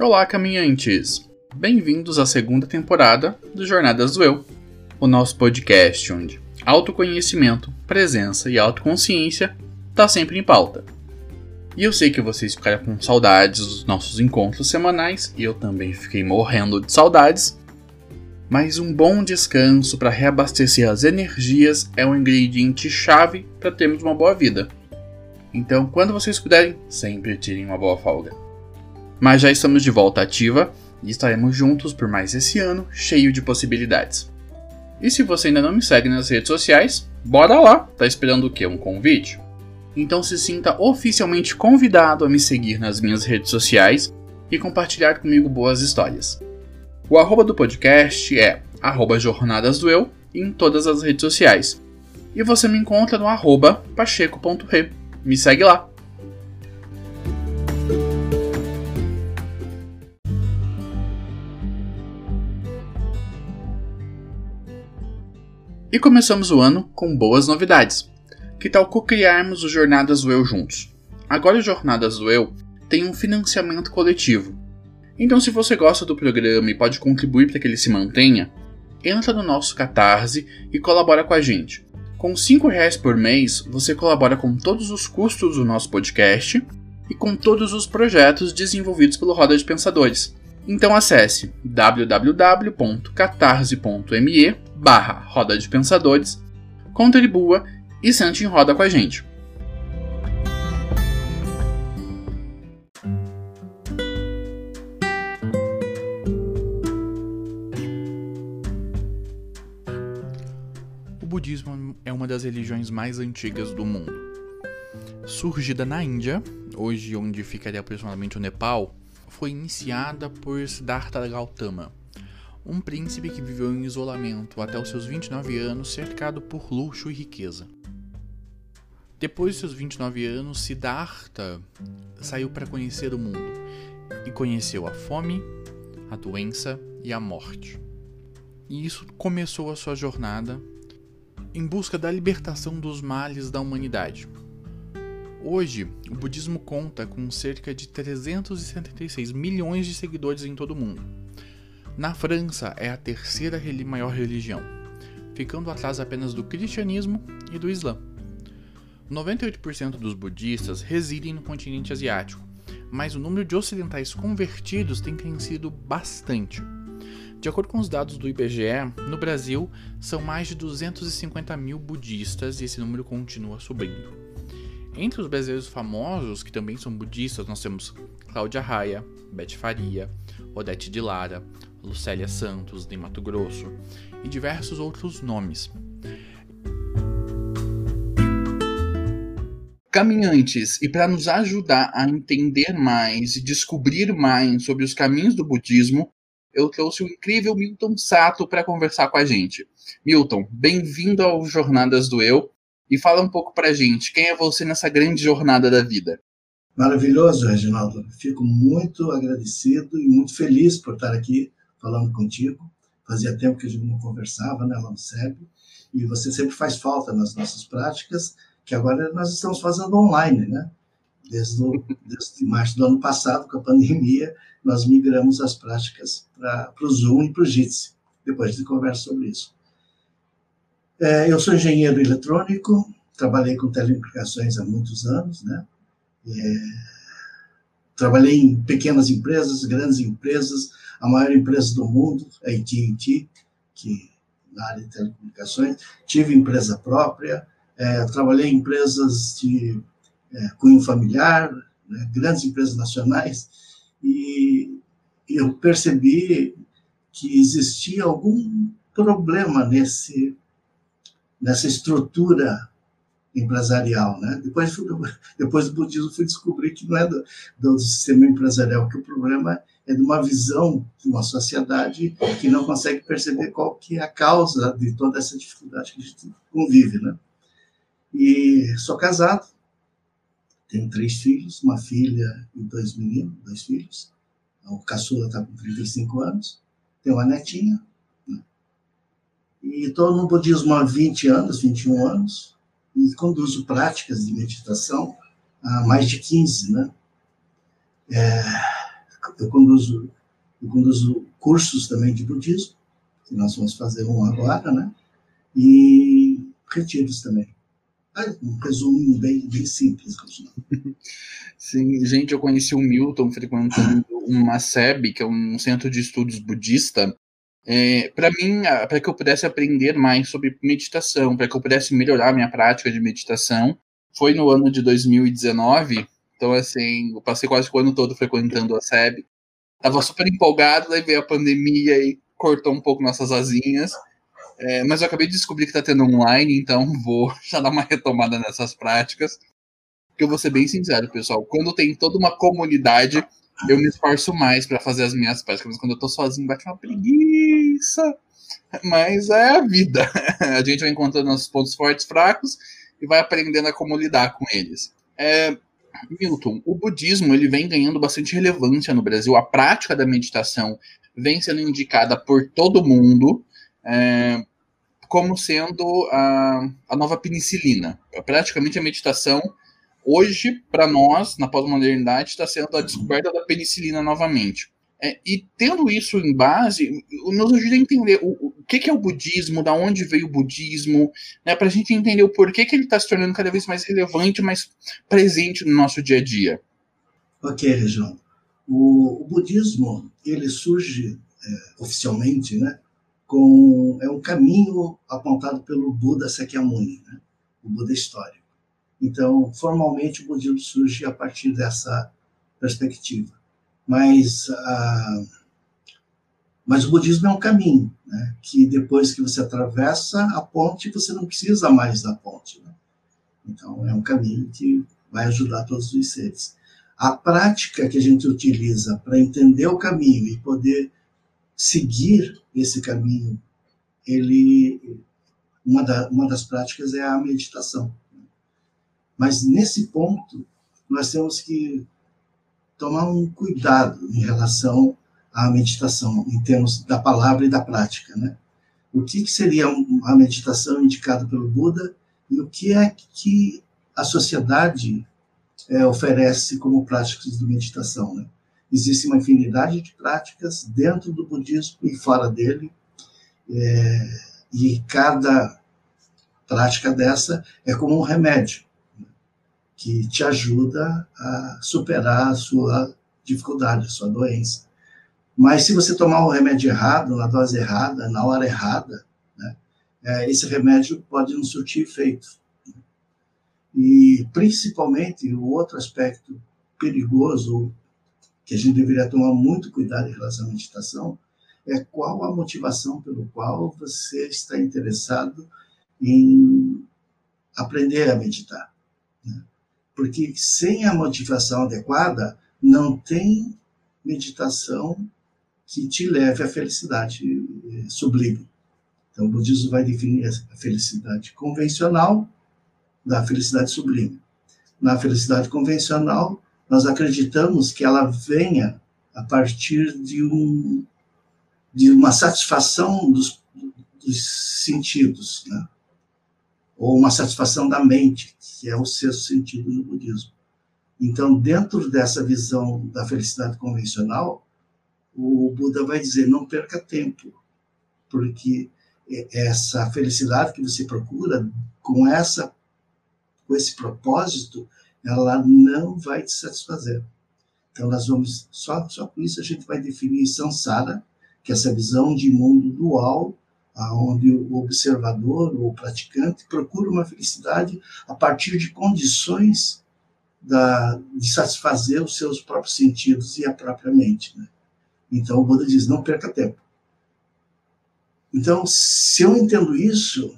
Olá, caminhantes! Bem-vindos à segunda temporada do Jornadas do Eu, o nosso podcast onde autoconhecimento, presença e autoconsciência tá sempre em pauta. E eu sei que vocês ficaram com saudades dos nossos encontros semanais, e eu também fiquei morrendo de saudades. Mas um bom descanso para reabastecer as energias é um ingrediente chave para termos uma boa vida. Então, quando vocês puderem, sempre tirem uma boa folga. Mas já estamos de volta ativa e estaremos juntos por mais esse ano cheio de possibilidades. E se você ainda não me segue nas redes sociais, bora lá! Tá esperando o quê? Um convite? Então se sinta oficialmente convidado a me seguir nas minhas redes sociais e compartilhar comigo boas histórias. O arroba do podcast é arroba Jornadas do Eu em todas as redes sociais. E você me encontra no arroba pacheco.re. Me segue lá! E começamos o ano com boas novidades. Que tal co-criarmos o Jornadas do Eu juntos? Agora o Jornadas do Eu tem um financiamento coletivo. Então se você gosta do programa e pode contribuir para que ele se mantenha, entra no nosso Catarse e colabora com a gente. Com R$ reais por mês, você colabora com todos os custos do nosso podcast e com todos os projetos desenvolvidos pelo Roda de Pensadores. Então acesse www.catarse.me barra Roda de Pensadores, contribua e sente em roda com a gente. O budismo é uma das religiões mais antigas do mundo. Surgida na Índia, hoje onde ficaria aproximadamente o Nepal, foi iniciada por Siddhartha Gautama, um príncipe que viveu em isolamento até os seus 29 anos, cercado por luxo e riqueza. Depois de seus 29 anos, Siddhartha saiu para conhecer o mundo e conheceu a fome, a doença e a morte. E isso começou a sua jornada em busca da libertação dos males da humanidade. Hoje, o budismo conta com cerca de 376 milhões de seguidores em todo o mundo na França é a terceira maior religião, ficando atrás apenas do cristianismo e do islã. 98% dos budistas residem no continente asiático, mas o número de ocidentais convertidos tem crescido bastante. De acordo com os dados do IBGE, no Brasil são mais de 250 mil budistas e esse número continua subindo. Entre os brasileiros famosos, que também são budistas, nós temos Cláudia Raia, Beth Faria, Odete de Lara, Lucélia Santos, de Mato Grosso, e diversos outros nomes. Caminhantes, e para nos ajudar a entender mais e descobrir mais sobre os caminhos do budismo, eu trouxe o incrível Milton Sato para conversar com a gente. Milton, bem-vindo ao Jornadas do Eu e fala um pouco para a gente, quem é você nessa grande jornada da vida? Maravilhoso, Reginaldo. Fico muito agradecido e muito feliz por estar aqui falando contigo. Fazia tempo que a gente não conversava, né, lá no SEB, e você sempre faz falta nas nossas práticas, que agora nós estamos fazendo online, né? Desde, o, desde março do ano passado, com a pandemia, nós migramos as práticas para o Zoom e para o Jitsi. Depois de conversa sobre isso. É, eu sou engenheiro eletrônico, trabalhei com telecomunicações há muitos anos, né? É, trabalhei em pequenas empresas, grandes empresas, a maior empresa do mundo, a AT&T, que na área de telecomunicações. Tive empresa própria, é, trabalhei em empresas de é, cunho familiar, né, grandes empresas nacionais, e eu percebi que existia algum problema nesse nessa estrutura empresarial, né? Depois, depois do budismo fui descobrir que não é do, do sistema empresarial que o problema é de uma visão de uma sociedade que não consegue perceber qual que é a causa de toda essa dificuldade que a gente convive, né? E sou casado, tenho três filhos, uma filha e dois meninos, dois filhos. O caçula está com 35 anos, tenho uma netinha. E estou no budismo há 20 anos, 21 anos, e conduzo práticas de meditação há mais de 15, né? É, eu conduzo, eu conduzo cursos também de budismo, que nós vamos fazer um agora, né? E retiros também. Um resumo bem, bem simples. Sim, gente, eu conheci o Milton frequentando uma SEB, que é um centro de estudos budista, é, para mim, para que eu pudesse aprender mais sobre meditação, para que eu pudesse melhorar minha prática de meditação, foi no ano de 2019. Então, assim, eu passei quase o ano todo frequentando a SEB. Tava super empolgado, daí veio a pandemia e cortou um pouco nossas asinhas. É, mas eu acabei de descobrir que tá tendo online, então vou já dar uma retomada nessas práticas. Porque eu vou ser bem sincero, pessoal. Quando tem toda uma comunidade, eu me esforço mais para fazer as minhas práticas. Mas quando eu tô sozinho, bate uma preguiça. Mas é a vida. A gente vai encontrando nossos pontos fortes, fracos e vai aprendendo a como lidar com eles. É, Milton, o budismo ele vem ganhando bastante relevância no Brasil. A prática da meditação vem sendo indicada por todo mundo é, como sendo a, a nova penicilina. Praticamente a meditação hoje, para nós, na pós-modernidade, está sendo a descoberta da penicilina novamente. É, e tendo isso em base, nos ajuda a entender o, o que, que, é o budismo, da onde veio o budismo, né, para a gente entender o porquê que ele está se tornando cada vez mais relevante, mais presente no nosso dia a dia. Ok, Região. O, o budismo ele surge é, oficialmente, né, com é um caminho apontado pelo Buda Sakyamuni, né, o Buda histórico. Então, formalmente, o budismo surge a partir dessa perspectiva. Mas, ah, mas o budismo é um caminho, né? que depois que você atravessa a ponte, você não precisa mais da ponte. Né? Então, é um caminho que vai ajudar todos os seres. A prática que a gente utiliza para entender o caminho e poder seguir esse caminho, ele uma, da, uma das práticas é a meditação. Mas nesse ponto, nós temos que tomar um cuidado em relação à meditação, em termos da palavra e da prática. Né? O que seria a meditação indicada pelo Buda e o que é que a sociedade é, oferece como práticas de meditação. Né? Existe uma infinidade de práticas dentro do budismo e fora dele, é, e cada prática dessa é como um remédio que te ajuda a superar a sua dificuldade, a sua doença. Mas se você tomar o remédio errado, na dose errada, na hora errada, né, é, esse remédio pode não surtir efeito. E, principalmente, o outro aspecto perigoso, que a gente deveria tomar muito cuidado em relação à meditação, é qual a motivação pelo qual você está interessado em aprender a meditar. Porque sem a motivação adequada, não tem meditação que te leve à felicidade eh, sublime. Então, o budismo vai definir a felicidade convencional da felicidade sublime. Na felicidade convencional, nós acreditamos que ela venha a partir de, um, de uma satisfação dos, dos sentidos, né? Ou uma satisfação da mente, que é o sexto sentido no budismo. Então, dentro dessa visão da felicidade convencional, o Buda vai dizer: não perca tempo, porque essa felicidade que você procura, com essa com esse propósito, ela não vai te satisfazer. Então, nós vamos, só, só por isso a gente vai definir samsara, que é essa visão de mundo dual, onde o observador ou praticante procura uma felicidade a partir de condições da, de satisfazer os seus próprios sentidos e a própria mente. Né? Então o Buda diz: não perca tempo. Então, se eu entendo isso,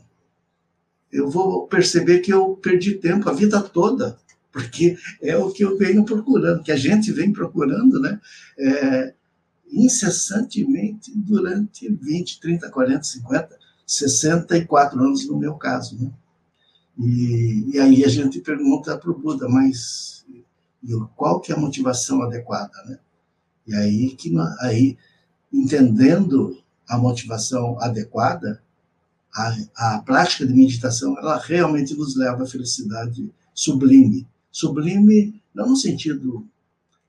eu vou perceber que eu perdi tempo a vida toda, porque é o que eu venho procurando, que a gente vem procurando, né? É, incessantemente durante 20, 30, 40, 50, 64 anos no meu caso. Né? E, e aí a gente pergunta para o Buda, mas qual que é a motivação adequada? Né? E aí, que, aí, entendendo a motivação adequada, a, a prática de meditação, ela realmente nos leva à felicidade sublime. Sublime não no sentido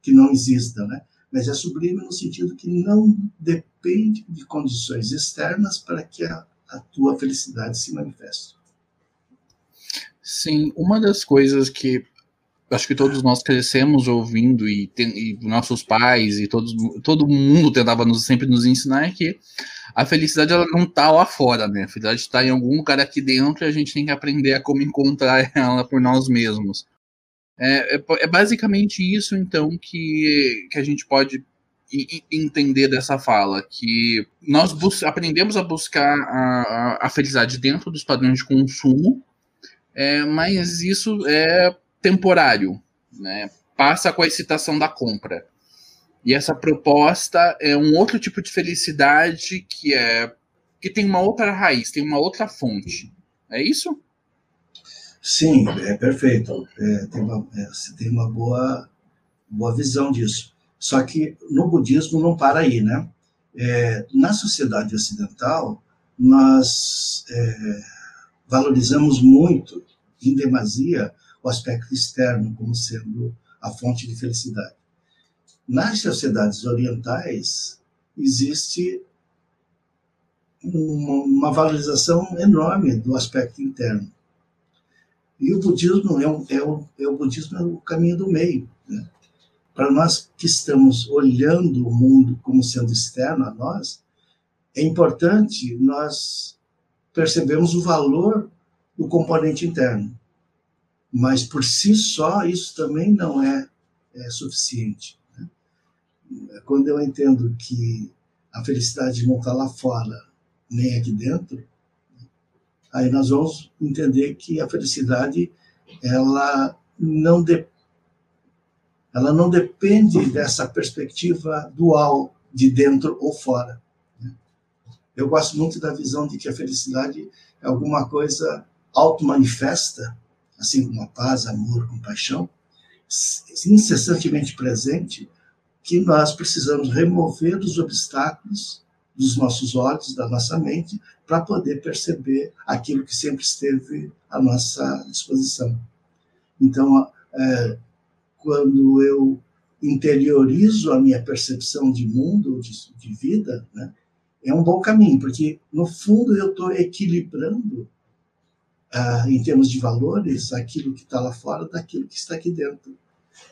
que não exista, né? Mas é sublime no sentido que não depende de condições externas para que a, a tua felicidade se manifeste. Sim, uma das coisas que acho que todos nós crescemos ouvindo e, tem, e, nossos pais e todos, todo mundo tentava nos, sempre nos ensinar é que a felicidade ela não está lá fora, né? A felicidade está em algum lugar aqui dentro e a gente tem que aprender a como encontrar ela por nós mesmos. É, é, é basicamente isso, então, que, que a gente pode entender dessa fala, que nós aprendemos a buscar a, a, a felicidade dentro dos padrões de consumo, é, mas isso é temporário, né? Passa com a excitação da compra. E essa proposta é um outro tipo de felicidade que é que tem uma outra raiz, tem uma outra fonte. É isso? Sim, é perfeito. É, tem uma, é, tem uma boa, boa visão disso. Só que no budismo não para aí, né? É, na sociedade ocidental, nós é, valorizamos muito, em demasia, o aspecto externo como sendo a fonte de felicidade. Nas sociedades orientais, existe uma, uma valorização enorme do aspecto interno. E o budismo é, um, é, o, é o budismo é o caminho do meio. Né? Para nós que estamos olhando o mundo como sendo externo a nós, é importante nós percebermos o valor do componente interno. Mas por si só, isso também não é, é suficiente. Né? Quando eu entendo que a felicidade não está lá fora, nem aqui dentro, aí nós vamos entender que a felicidade ela não, de, ela não depende dessa perspectiva dual de dentro ou fora. Né? Eu gosto muito da visão de que a felicidade é alguma coisa auto-manifesta, assim como a paz, amor, compaixão, incessantemente presente, que nós precisamos remover os obstáculos dos nossos olhos, da nossa mente, para poder perceber aquilo que sempre esteve à nossa disposição. Então, é, quando eu interiorizo a minha percepção de mundo, de, de vida, né, é um bom caminho, porque, no fundo, eu estou equilibrando ah, em termos de valores, aquilo que está lá fora daquilo que está aqui dentro.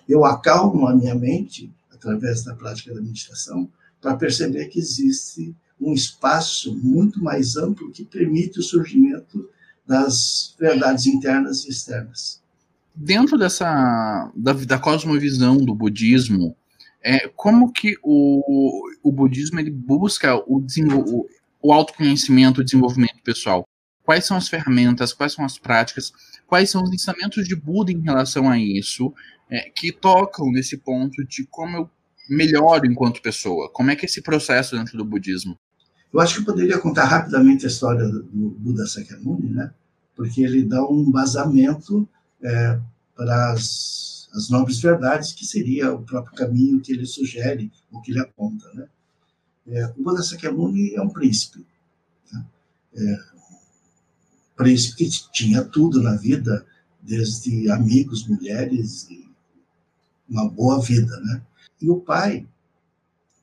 Eu acalmo a minha mente, através da prática da meditação, para perceber que existe um espaço muito mais amplo que permite o surgimento das verdades internas e externas. Dentro dessa da, da cosmovisão do budismo, é, como que o, o budismo ele busca o, o, autoconhecimento, o desenvolvimento pessoal? quais são as ferramentas, quais são as práticas, quais são os ensinamentos de Buda em relação a isso, é, que tocam nesse ponto de como eu melhoro enquanto pessoa, como é que é esse processo dentro do budismo? Eu acho que eu poderia contar rapidamente a história do Buda Sakyamuni, né? porque ele dá um embasamento é, para as, as nobres verdades, que seria o próprio caminho que ele sugere, ou que ele aponta. Né? É, o Buda Sakyamuni é um príncipe. Né? É, príncipe que tinha tudo na vida, desde amigos, mulheres e uma boa vida, né? E o pai,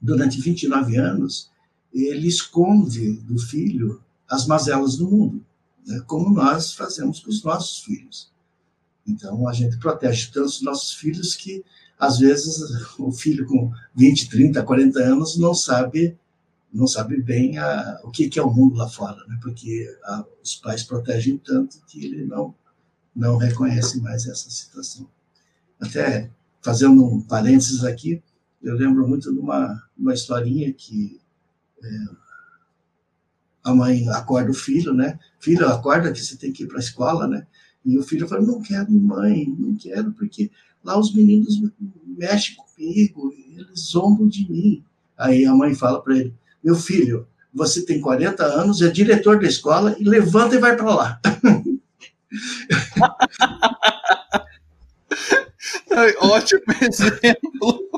durante 29 anos, ele esconde do filho as mazelas do mundo, né? como nós fazemos com os nossos filhos. Então, a gente protege tanto os nossos filhos que, às vezes, o filho com 20, 30, 40 anos não sabe não sabe bem a, o que, que, é o mundo lá fora, né? porque a, os pais protegem tanto que ele não, não reconhece mais essa situação. Até fazendo um parênteses aqui, eu lembro muito de uma, uma historinha que é, a mãe acorda o filho, né? Filho, acorda que você tem que ir para a escola, né? E o filho fala, não quero, mãe, não quero, porque lá os meninos mexem comigo, eles zombam de mim. Aí a mãe fala para ele, meu filho, você tem 40 anos, é diretor da escola, e levanta e vai para lá. Ótimo exemplo.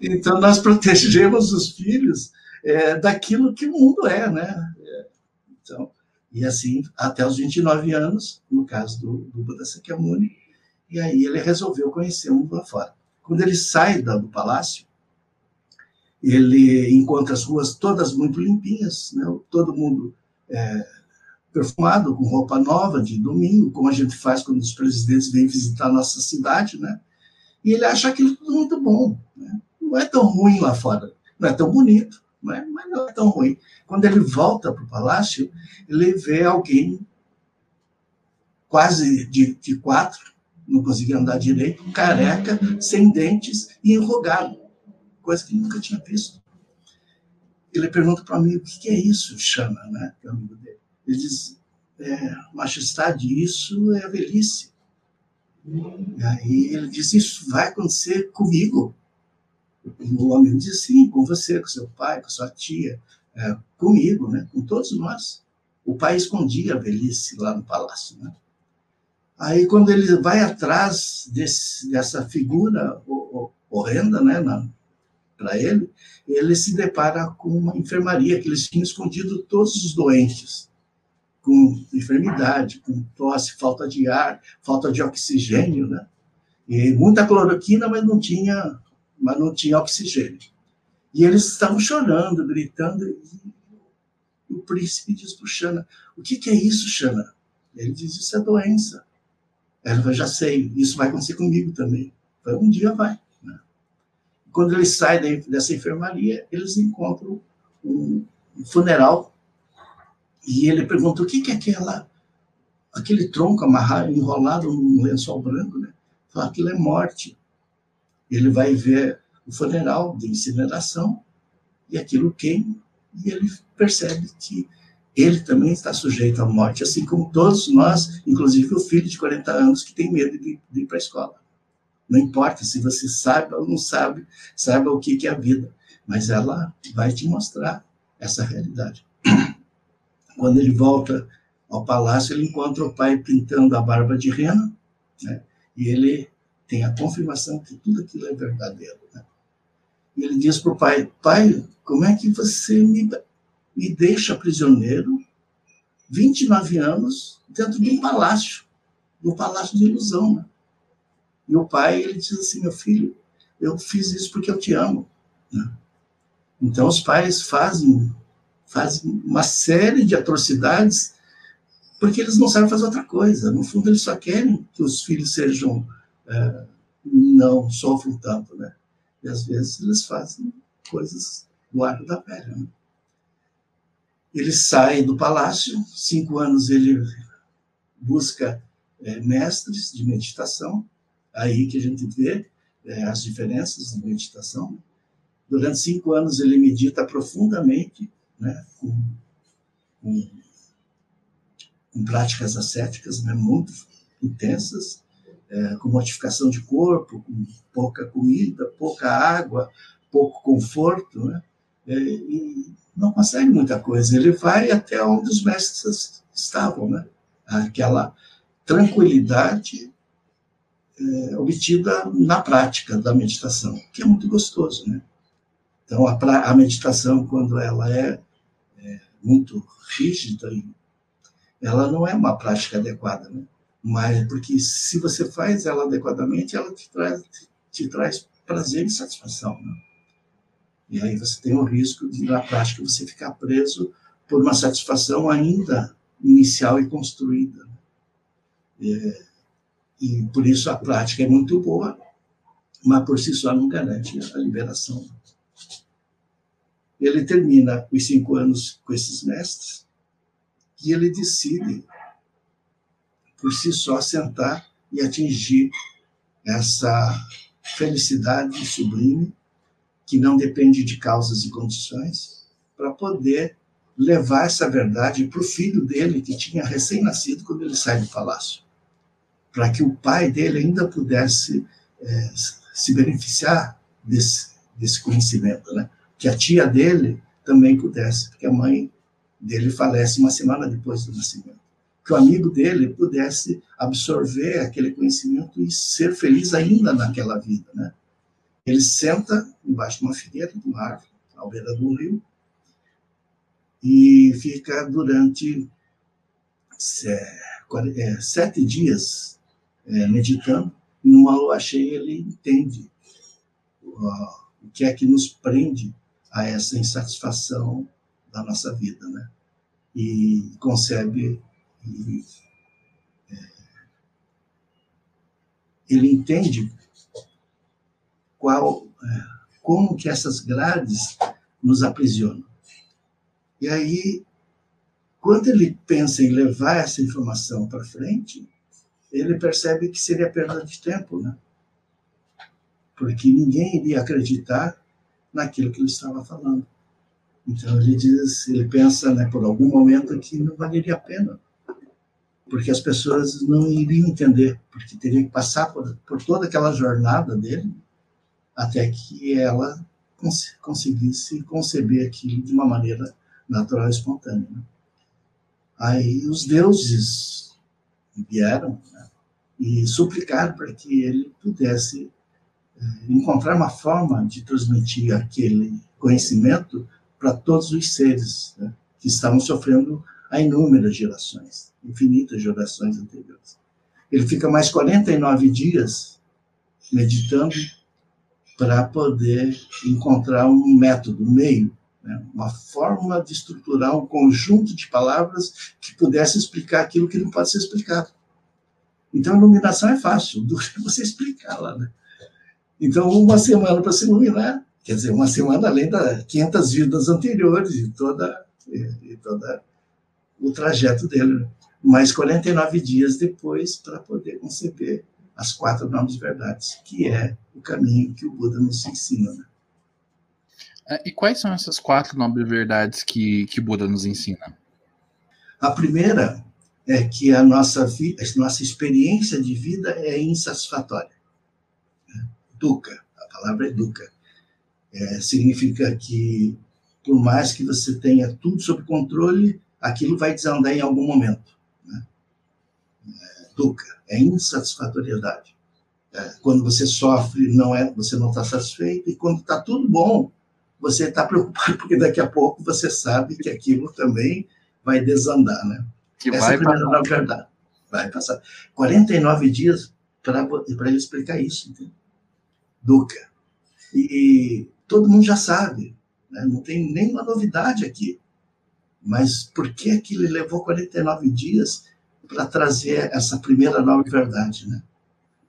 Então, nós protegemos os filhos é, daquilo que o mundo é, né? É, então, e assim, até os 29 anos, no caso do, do Buda Sakyamuni, e aí ele resolveu conhecer o mundo lá fora. Quando ele sai do palácio, ele encontra as ruas todas muito limpinhas, né? todo mundo é, perfumado, com roupa nova de domingo, como a gente faz quando os presidentes vêm visitar a nossa cidade, né? E ele acha aquilo tudo muito bom. Né? Não é tão ruim lá fora, não é tão bonito, não é? mas não é tão ruim. Quando ele volta para o palácio, ele vê alguém quase de, de quatro, não conseguia andar direito, careca, sem dentes e enrugado, coisa que ele nunca tinha visto. Ele pergunta para amigo, o que é isso, Xana, né? que é amigo dele. Ele diz, é, majestade, isso é a velhice. E aí ele diz, isso vai acontecer comigo. E o amigo diz, sim, com você, com seu pai, com sua tia, é, comigo, né? com todos nós. O pai escondia a velhice lá no palácio. Né? Aí, quando ele vai atrás desse, dessa figura horrenda né, para ele, ele se depara com uma enfermaria que eles tinham escondido todos os doentes com enfermidade, com tosse, falta de ar, falta de oxigênio, né? E muita cloroquina, mas não tinha, mas não tinha oxigênio. E eles estavam chorando, gritando. E o príncipe diz para Xana: O que, que é isso, Xana? Ele diz: Isso é doença. Ela falou: Já sei, isso vai acontecer comigo também. Um dia vai. Né? Quando eles saem dessa enfermaria, eles encontram um funeral e ele pergunta o que, que é aquela, aquele tronco amarrado, enrolado num lençol branco, né? Fala, aquilo é morte. Ele vai ver o funeral de incineração e aquilo queima e ele percebe que ele também está sujeito à morte, assim como todos nós, inclusive o filho de 40 anos que tem medo de, de ir para a escola. Não importa se você sabe ou não sabe, saiba o que, que é a vida, mas ela vai te mostrar essa realidade. Quando ele volta ao palácio, ele encontra o pai pintando a barba de rena, né? e ele tem a confirmação que tudo aquilo é verdadeiro. Né? E ele diz para o pai: Pai, como é que você me, me deixa prisioneiro 29 anos dentro de um palácio, um palácio de ilusão? Né? E o pai ele diz assim: Meu filho, eu fiz isso porque eu te amo. Né? Então os pais fazem fazem uma série de atrocidades porque eles não sabem fazer outra coisa. No fundo, eles só querem que os filhos sejam é, não sofram tanto, né? E às vezes eles fazem coisas do arco da velha. Né? Ele sai do palácio, cinco anos ele busca é, mestres de meditação, aí que a gente vê é, as diferenças na meditação. Durante cinco anos ele medita profundamente né, com, com, com, práticas ascéticas né, muito intensas, é, com modificação de corpo, com pouca comida, pouca água, pouco conforto, né, é, e não consegue muita coisa. Ele vai até onde os mestres estavam, né, aquela tranquilidade é, obtida na prática da meditação, que é muito gostoso, né? Então, a, a meditação, quando ela é muito rígida, ela não é uma prática adequada, né? Mas porque se você faz ela adequadamente, ela te traz, te traz prazer e satisfação, né? E aí você tem o risco de, na prática, você ficar preso por uma satisfação ainda inicial e construída. É, e por isso a prática é muito boa, mas por si só não garante a liberação ele termina os cinco anos com esses mestres e ele decide, por si só, sentar e atingir essa felicidade sublime que não depende de causas e condições, para poder levar essa verdade para o filho dele, que tinha recém-nascido quando ele sai do palácio, para que o pai dele ainda pudesse é, se beneficiar desse, desse conhecimento, né? Que a tia dele também pudesse, porque a mãe dele falece uma semana depois do nascimento. Que o amigo dele pudesse absorver aquele conhecimento e ser feliz ainda naquela vida, né? Ele senta embaixo de uma figueira, de uma árvore, à beira do rio, e fica durante é, sete dias é, meditando E numa lua cheia ele entende o que é que nos prende a essa insatisfação da nossa vida, né? E concebe e, é, ele entende qual é, como que essas grades nos aprisionam. E aí, quando ele pensa em levar essa informação para frente, ele percebe que seria perda de tempo, né? Porque ninguém iria acreditar naquilo que ele estava falando. Então ele diz, ele pensa, né, por algum momento que não valeria a pena, porque as pessoas não iriam entender, porque teria que passar por, por toda aquela jornada dele até que ela cons conseguisse conceber aquilo de uma maneira natural e espontânea. Né? Aí os deuses vieram né, e suplicaram para que ele pudesse encontrar uma forma de transmitir aquele conhecimento para todos os seres né, que estavam sofrendo há inúmeras gerações, infinitas gerações anteriores. Ele fica mais 49 dias meditando para poder encontrar um método, um meio, né? uma fórmula de estruturar um conjunto de palavras que pudesse explicar aquilo que não pode ser explicado. Então, a iluminação é fácil, que você explicar lá. Né? Então, uma semana para se iluminar, quer dizer, uma semana além das 500 vidas anteriores e toda, e, toda o trajeto dele. Né? Mais 49 dias depois para poder conceber as quatro nobres verdades, que é o caminho que o Buda nos ensina. Né? É, e quais são essas quatro nobres verdades que, que Buda nos ensina? A primeira é que a nossa, vida, a nossa experiência de vida é insatisfatória. Dukkha, a palavra é dukkha. É, significa que, por mais que você tenha tudo sob controle, aquilo vai desandar em algum momento. Né? É, dukkha é insatisfatoriedade. É, quando você sofre, não é, você não está satisfeito, e quando está tudo bom, você está preocupado, porque daqui a pouco você sabe que aquilo também vai desandar, né? Que Essa vai é a primeira passar. verdade. Vai passar. 49 dias para ele explicar isso, entendeu? Duca. E, e, todo mundo já sabe, né? não tem nenhuma novidade aqui. Mas por que, que ele levou 49 dias para trazer essa primeira nova verdade, né?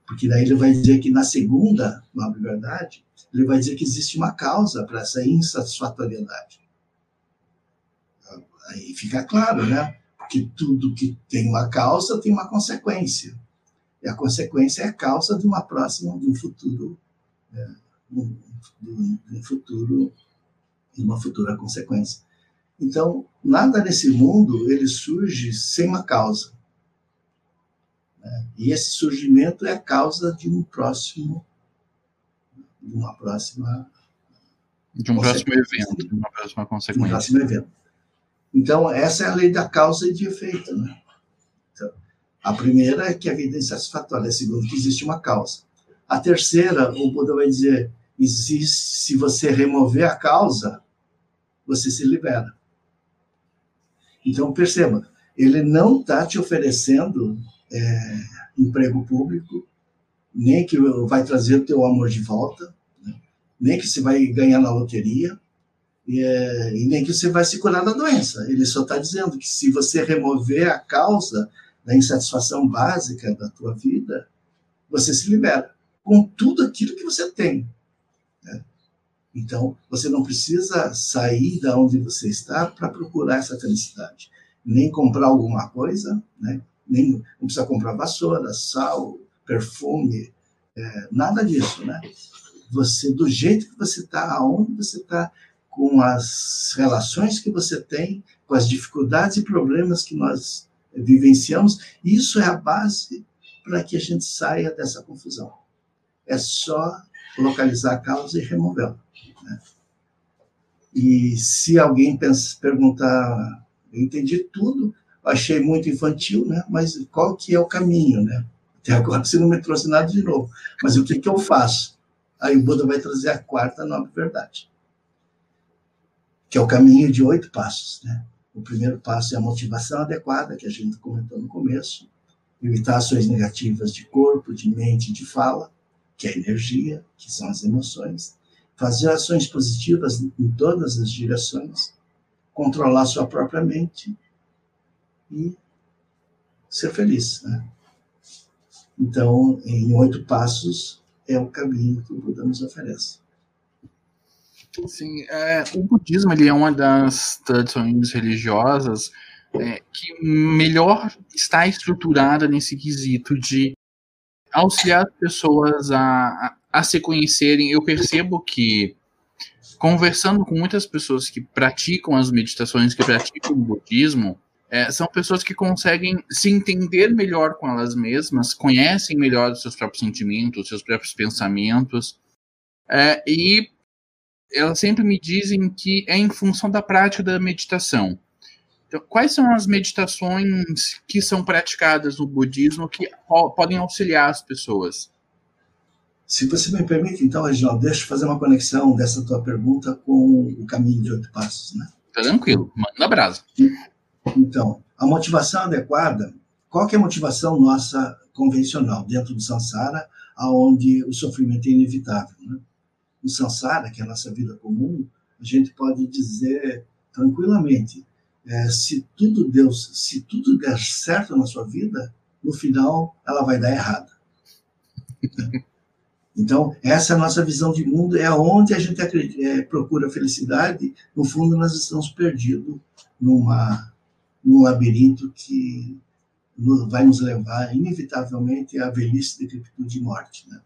Porque daí ele vai dizer que na segunda nova verdade, ele vai dizer que existe uma causa para essa insatisfatoriedade. Aí fica claro, né? Porque tudo que tem uma causa tem uma consequência. E a consequência é a causa de uma próxima, de um futuro, um, de um futuro, uma futura consequência. Então, nada nesse mundo ele surge sem uma causa. Né? E esse surgimento é a causa de um próximo, de uma próxima. De um próximo evento, de uma próxima consequência. Um próximo evento. Então, essa é a lei da causa e de efeito. Né? Então, a primeira é que a vida é insatisfatória, a segunda, que existe uma causa. A terceira, o Buda vai dizer: existe, se você remover a causa, você se libera. Então, perceba, ele não está te oferecendo é, emprego público, nem que vai trazer o teu amor de volta, né? nem que você vai ganhar na loteria, e, é, e, nem que você vai se curar da doença. Ele só está dizendo que se você remover a causa da insatisfação básica da tua vida, você se libera com tudo aquilo que você tem. Né? Então, você não precisa sair da onde você está para procurar essa felicidade, nem comprar alguma coisa, né? nem não precisa comprar vassoura, sal, perfume, é, nada disso, né? Você, do jeito que você está, aonde você está, com as relações que você tem, com as dificuldades e problemas que nós vivenciamos, isso é a base para que a gente saia dessa confusão. É só localizar a causa e removê-la. Né? E se alguém pensa, perguntar, eu entendi tudo, achei muito infantil, né? Mas qual que é o caminho, né? Até agora você não me trouxe nada de novo. Mas o que, que eu faço? Aí o Buda vai trazer a quarta nobre verdade, que é o caminho de oito passos, né? O primeiro passo é a motivação adequada, que a gente comentou no começo. evitar ações negativas de corpo, de mente, de fala, que é a energia, que são as emoções, fazer ações positivas em todas as direções, controlar sua própria mente e ser feliz. Né? Então, em oito passos, é o caminho que o Buda nos oferece. Sim, é, o budismo ele é uma das tradições religiosas é, que melhor está estruturada nesse quesito de auxiliar as pessoas a, a, a se conhecerem. Eu percebo que conversando com muitas pessoas que praticam as meditações, que praticam o budismo, é, são pessoas que conseguem se entender melhor com elas mesmas, conhecem melhor os seus próprios sentimentos, os seus próprios pensamentos, é, e elas sempre me dizem que é em função da prática da meditação. Então, quais são as meditações que são praticadas no budismo que podem auxiliar as pessoas? Se você me permite, então, Reginaldo, deixa eu fazer uma conexão dessa tua pergunta com o caminho de oito passos, né? Tranquilo, manda brasa. Então, a motivação adequada, qual que é a motivação nossa convencional dentro do samsara, aonde o sofrimento é inevitável, né? No samsara, que é a nossa vida comum, a gente pode dizer tranquilamente, é, se tudo Deus, se tudo der certo na sua vida, no final ela vai dar errado. Então, essa é a nossa visão de mundo, é onde a gente acredita, é, procura felicidade. No fundo, nós estamos perdidos numa, num labirinto que vai nos levar, inevitavelmente, à velhice, decrepitude e morte. Né?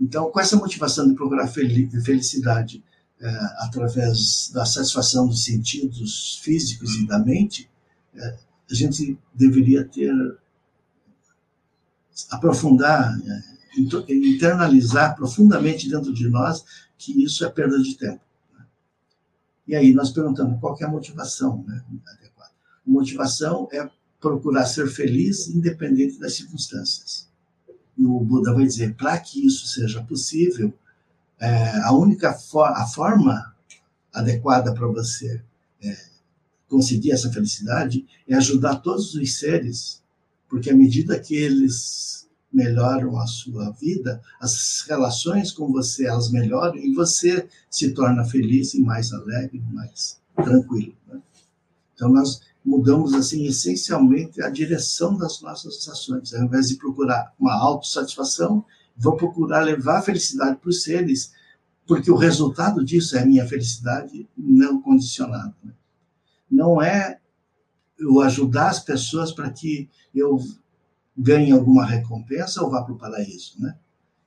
Então, com essa motivação de procurar felicidade é, através da satisfação dos sentidos físicos e da mente, é, a gente deveria ter aprofundar, é, internalizar profundamente dentro de nós que isso é perda de tempo. Né? E aí nós perguntamos qual é a motivação né, adequada. Motivação é procurar ser feliz independente das circunstâncias. E o Buda vai dizer, para que isso seja possível, é, a única for a forma adequada para você é, conseguir essa felicidade é ajudar todos os seres, porque à medida que eles melhoram a sua vida, as relações com você elas melhoram e você se torna feliz e mais alegre, mais tranquilo. Né? Então nós mudamos assim essencialmente a direção das nossas ações, ao invés de procurar uma autossatisfação, vou procurar levar a felicidade para os seres, porque o resultado disso é a minha felicidade não condicionada. Né? Não é eu ajudar as pessoas para que eu ganhe alguma recompensa ou vá para o paraíso, né?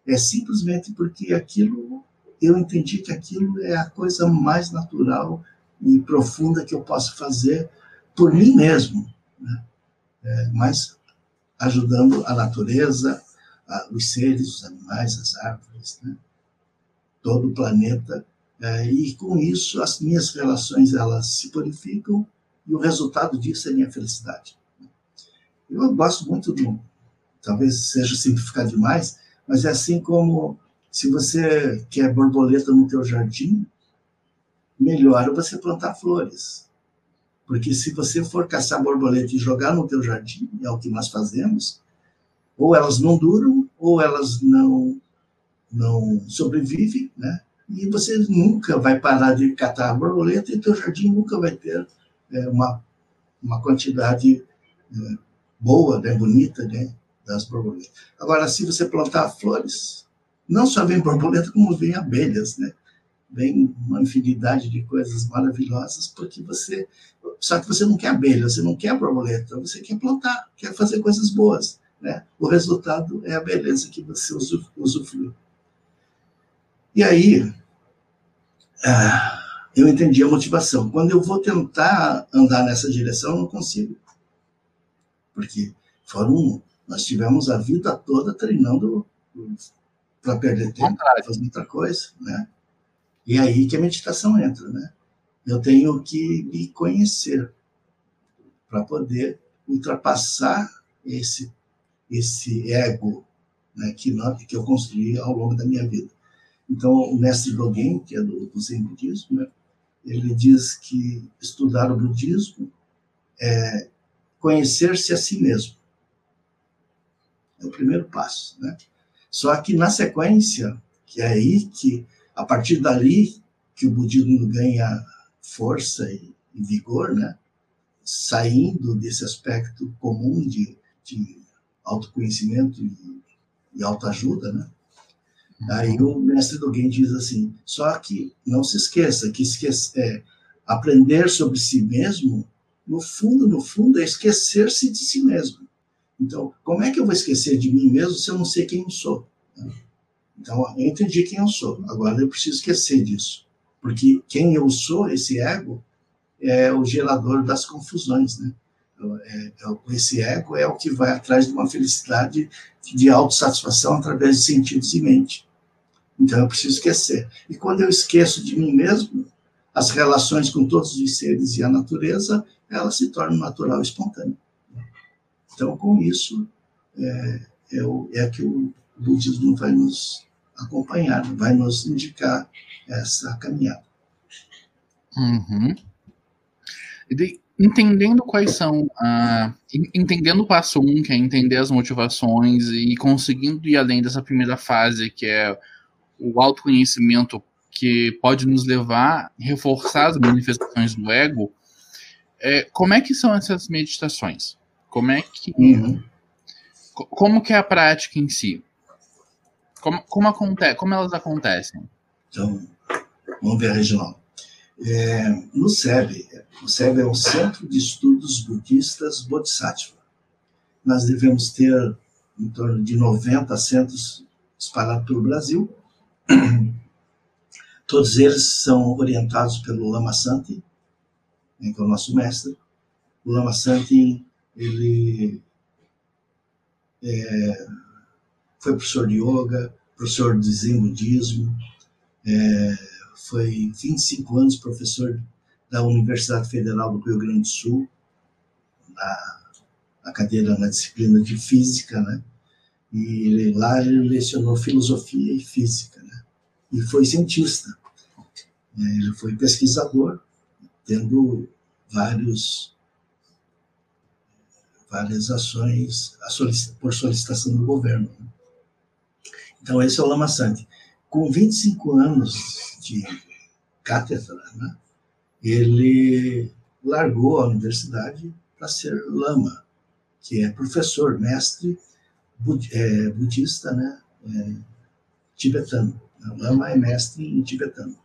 É simplesmente porque aquilo, eu entendi que aquilo é a coisa mais natural e profunda que eu posso fazer por mim mesmo, né? É, mas ajudando a natureza, os seres, os animais, as árvores, né? todo o planeta. É, e com isso as minhas relações elas se purificam e o resultado disso é minha felicidade. Eu gosto muito do, talvez seja simplificar demais, mas é assim como se você quer borboleta no teu jardim, melhor você plantar flores. Porque se você for caçar borboleta e jogar no teu jardim, é o que nós fazemos, ou elas não duram, ou elas não não sobrevivem, né? E você nunca vai parar de catar borboleta e teu jardim nunca vai ter é, uma, uma quantidade é, boa, né, bonita, né, das borboletas. Agora, se você plantar flores, não só vem borboleta, como vem abelhas, né? Vem uma infinidade de coisas maravilhosas, porque você. Só que você não quer abelha, você não quer borboleta, você quer plantar, quer fazer coisas boas. Né? O resultado é a beleza que você usufrui. E aí, ah, eu entendi a motivação. Quando eu vou tentar andar nessa direção, eu não consigo. Porque foram, nós tivemos a vida toda treinando para perder tempo, para fazer outra coisa, né? E é aí que a meditação entra, né? Eu tenho que me conhecer para poder ultrapassar esse esse ego né, que, que eu construí ao longo da minha vida. Então, o mestre Dogen, que é do, do Zen budismo, né, ele diz que estudar o budismo é conhecer-se a si mesmo. É o primeiro passo, né? Só que na sequência, que é aí que, a partir dali, que o budismo ganha força e, e vigor, né? Saindo desse aspecto comum de, de autoconhecimento e, e autoajuda, né? Aí o mestre Dogen diz assim: só que não se esqueça que esquece, é, aprender sobre si mesmo, no fundo, no fundo, é esquecer-se de si mesmo. Então, como é que eu vou esquecer de mim mesmo se eu não sei quem eu sou? Então, eu entendi quem eu sou. Agora eu preciso esquecer disso, porque quem eu sou, esse ego, é o gerador das confusões, né? É, é, esse ego é o que vai atrás de uma felicidade de autossatisfação através de sentidos e mente. Então eu preciso esquecer. E quando eu esqueço de mim mesmo, as relações com todos os seres e a natureza, elas se tornam natural e espontânea. Então, com isso, é, é, o, é que o budismo vai nos acompanhar, vai nos indicar essa caminhada. Uhum. E entendendo quais são, uh, entendendo o passo um, que é entender as motivações e conseguindo ir além dessa primeira fase, que é o autoconhecimento que pode nos levar a reforçar as manifestações do ego, é, como é que são essas meditações? Como é que uhum. como que é a prática em si? Como, como, acontece, como elas acontecem? Então, vamos ver, Reginaldo. É, no SEB, o SEB é o Centro de Estudos Budistas Bodhisattva. Nós devemos ter em torno de 90 centros espalhados pelo Brasil, Todos eles são orientados pelo Lama Santi, né, que é o nosso mestre. O Lama Santi, ele é, foi professor de yoga, professor de Zen budismo, é, foi 25 anos professor da Universidade Federal do Rio Grande do Sul, na, na cadeira na disciplina de física, né? E ele, lá ele lecionou filosofia e física, né? E foi cientista. Ele foi pesquisador, tendo vários várias ações por solicitação do governo. Né? Então, esse é o Lama Santi. Com 25 anos de cátedra, né, ele largou a universidade para ser lama, que é professor, mestre é, budista, né, é, tibetano. Lama é mestre em tibetano.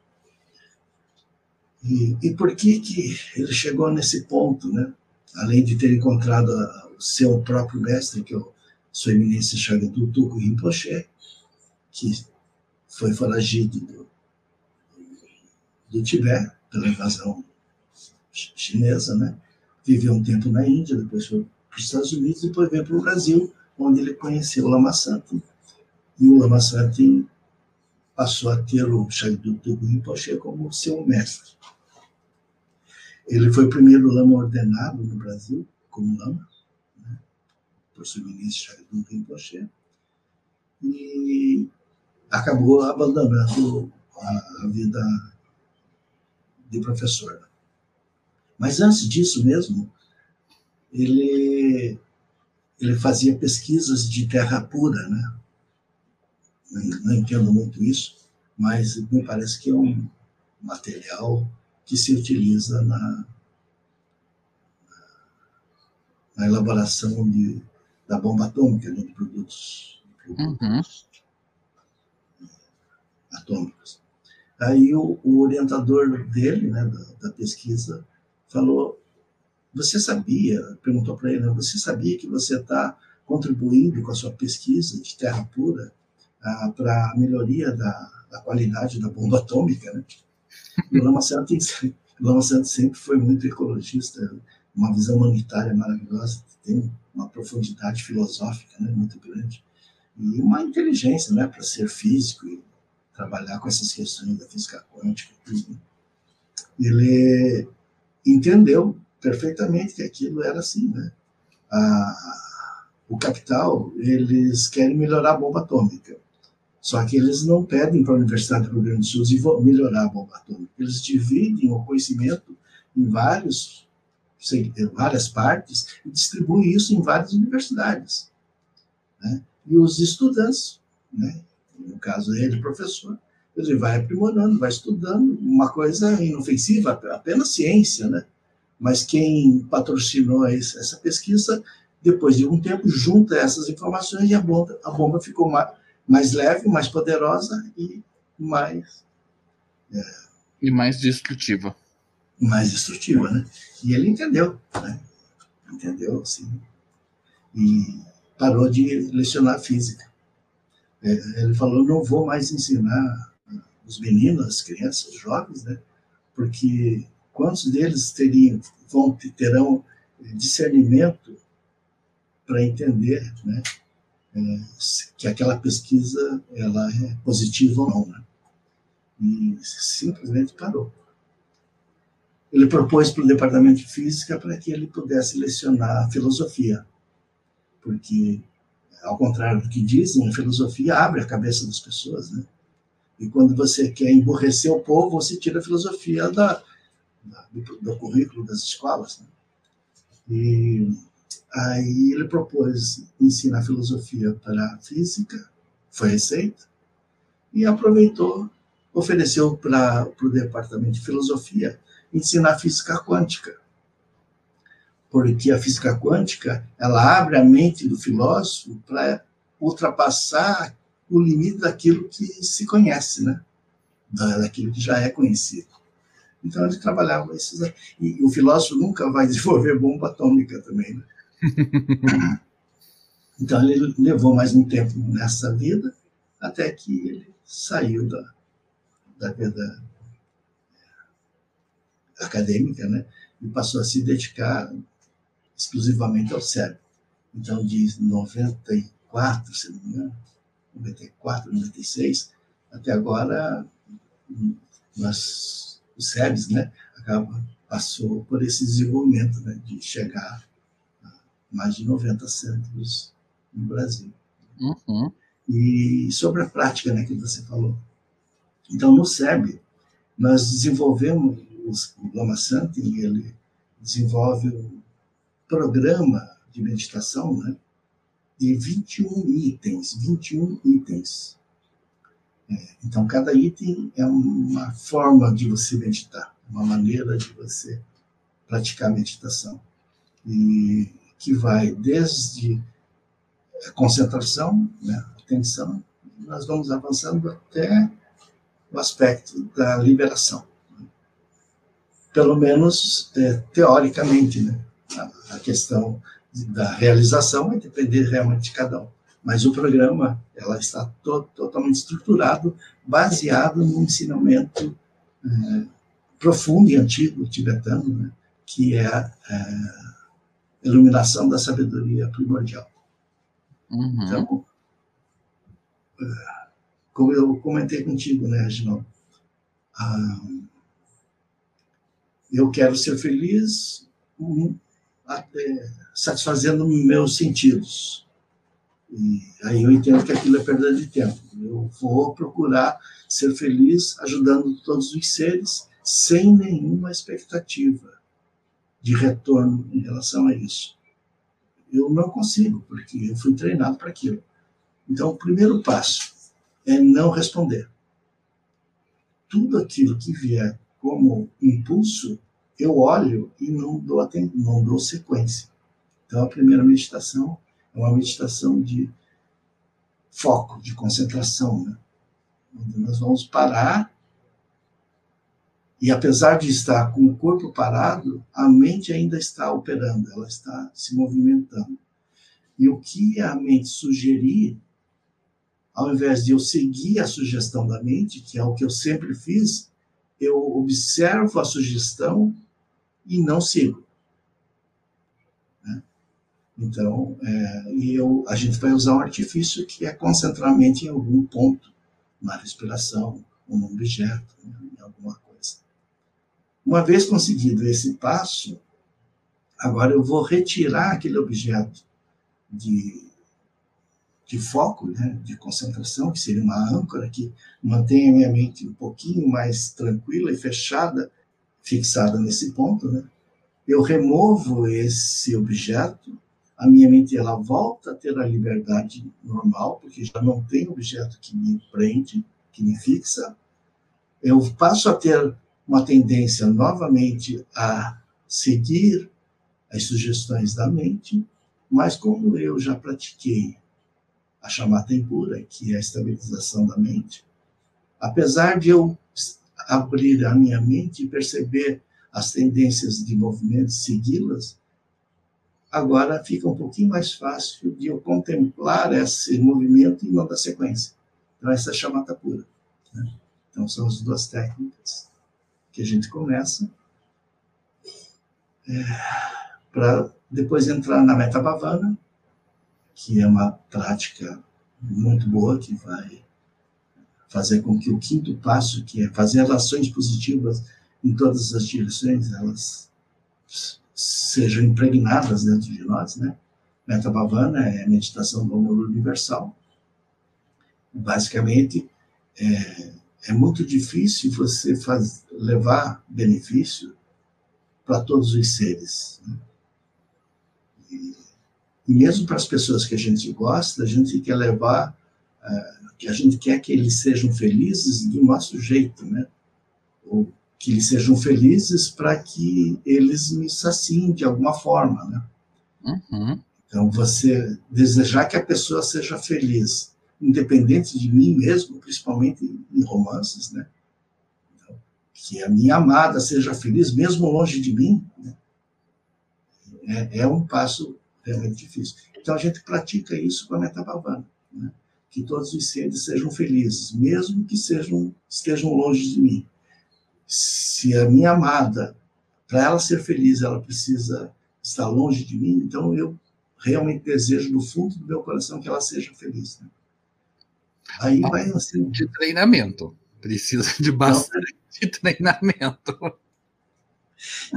E, e por que que ele chegou nesse ponto, né? Além de ter encontrado o seu próprio mestre, que é o sua eminência Shagadu Tuku Rinpoche, que foi foragido do, do Tibete pela invasão chinesa, né? Viveu um tempo na Índia, depois foi para os Estados Unidos, depois veio para o Brasil, onde ele conheceu o Lama Santi. E o Lama Santi passou a ter o Shagdu Tugu Rinpoche como seu mestre. Ele foi o primeiro lama ordenado no Brasil como lama, né, por seu ministro Shagdu Rinpoche, e acabou abandonando a, a vida de professor. Mas antes disso mesmo, ele, ele fazia pesquisas de terra pura, né? não entendo muito isso, mas me parece que é um material que se utiliza na, na elaboração de, da bomba atômica, né, de produtos, de produtos uhum. Atômicos. Aí o, o, orientador dele, né, da, da pesquisa, falou: Você sabia? Perguntou para ele: Você sabia que você está contribuindo com a sua pesquisa de terra pura para a melhoria da, da, qualidade da bomba atômica. Né? o Lama Santo, Lama Santo sempre foi muito ecologista, uma visão humanitária maravilhosa, tem uma profundidade filosófica né, muito grande e uma inteligência né, para ser físico e trabalhar com essas questões da física quântica. Tudo. Ele entendeu perfeitamente que aquilo era assim, né? A, o capital, eles querem melhorar a bomba atômica. Só que eles não pedem para a Universidade do Rio Grande do Sul melhorar a bomba atômica. Eles dividem o conhecimento em vários, várias partes e distribuem isso em várias universidades. Né? E os estudantes, né? No caso ele, professor, ele vai aprimorando, vai estudando, uma coisa inofensiva, apenas ciência, né? Mas quem patrocinou essa pesquisa, depois de um tempo, junta essas informações e a bomba, a bomba ficou mais, mais leve, mais poderosa e mais. É, e mais destrutiva. Mais destrutiva, né? E ele entendeu, né? Entendeu, sim. E parou de lecionar física. É, ele falou: não vou mais ensinar os meninos, as crianças, os jovens, né? Porque quantos deles teriam, vão, terão discernimento para entender, né? É, que aquela pesquisa ela é positiva ou não, né? E simplesmente parou. Ele propôs para o departamento de física para que ele pudesse lecionar filosofia, porque ao contrário do que dizem, a filosofia abre a cabeça das pessoas, né? E quando você quer emborrecer o povo, você tira a filosofia da, da do, do, currículo das escolas. Né? E aí ele propôs ensinar filosofia para a física, foi aceito, e aproveitou, ofereceu para o departamento de filosofia ensinar física quântica. Porque a física quântica, ela abre a mente do filósofo para ultrapassar o limite daquilo que se conhece, né? daquilo que já é conhecido. Então ele trabalhava esses. E o filósofo nunca vai desenvolver bomba atômica também. Né? então ele levou mais um tempo nessa vida, até que ele saiu da, da vida acadêmica, né? E passou a se dedicar exclusivamente ao cérebro. Então, de 94, se não me engano, 94, 96, até agora, nós, o SEBS, né, acaba, passou por esse desenvolvimento né, de chegar a mais de 90 centros no Brasil. Uhum. E sobre a prática né, que você falou. Então, no SEB, nós desenvolvemos, o Lama Santin, ele desenvolve programa de meditação, né, de 21 itens, 21 itens. É, então, cada item é uma forma de você meditar, uma maneira de você praticar meditação. E que vai desde a concentração, né, atenção, nós vamos avançando até o aspecto da liberação. Pelo menos é, teoricamente, né? A, a questão da realização vai depender realmente de cada um. Mas o programa ela está to totalmente estruturado, baseado no ensinamento é, profundo e antigo tibetano, né, que é a iluminação da sabedoria primordial. Uhum. Então, é, como eu comentei contigo, né, Reginaldo? Ah, eu quero ser feliz satisfazendo meus sentidos. E aí eu entendo que aquilo é perda de tempo. Eu vou procurar ser feliz ajudando todos os seres sem nenhuma expectativa de retorno em relação a isso. Eu não consigo, porque eu fui treinado para aquilo. Então, o primeiro passo é não responder. Tudo aquilo que vier como impulso, eu olho e não dou, não dou sequência. Então, a primeira meditação é uma meditação de foco, de concentração, né? nós vamos parar e, apesar de estar com o corpo parado, a mente ainda está operando, ela está se movimentando. E o que a mente sugerir, ao invés de eu seguir a sugestão da mente, que é o que eu sempre fiz, eu observo a sugestão e não sigo. Né? Então, é, e eu, a gente vai usar um artifício que é concentrar a mente em algum ponto, na respiração, ou num objeto, né, em alguma coisa. Uma vez conseguido esse passo, agora eu vou retirar aquele objeto de, de foco, né, de concentração, que seria uma âncora que mantém a minha mente um pouquinho mais tranquila e fechada fixada nesse ponto, né? eu removo esse objeto, a minha mente ela volta a ter a liberdade normal, porque já não tem objeto que me prende, que me fixa. Eu passo a ter uma tendência novamente a seguir as sugestões da mente, mas como eu já pratiquei a chamata impura, que é a estabilização da mente, apesar de eu abrir a minha mente e perceber as tendências de movimento, segui-las, agora fica um pouquinho mais fácil de eu contemplar esse movimento e não da sequência. Então, essa é a chamata pura. Né? Então, são as duas técnicas que a gente começa é, para depois entrar na meta bhavana, que é uma prática muito boa que vai fazer com que o quinto passo, que é fazer ações positivas em todas as direções, elas sejam impregnadas dentro de nós, né? Meta Bhavana é meditação do amor universal. Basicamente, é, é muito difícil você faz, levar benefício para todos os seres. Né? E, e, mesmo para as pessoas que a gente gosta, a gente quer levar, que a gente quer que eles sejam felizes do nosso jeito, né? Ou que eles sejam felizes para que eles me saciem de alguma forma, né? Uhum. Então, você desejar que a pessoa seja feliz, independente de mim mesmo, principalmente em romances, né? Então, que a minha amada seja feliz, mesmo longe de mim, né? é, é, um passo realmente difícil. Então, a gente pratica isso com a Metabhavana, né? Que todos os seres sejam felizes, mesmo que sejam, estejam longe de mim se a minha amada, para ela ser feliz, ela precisa estar longe de mim, então eu realmente desejo do fundo do meu coração que ela seja feliz. Né? Aí vai assim. De treinamento. Precisa de bastante treinamento.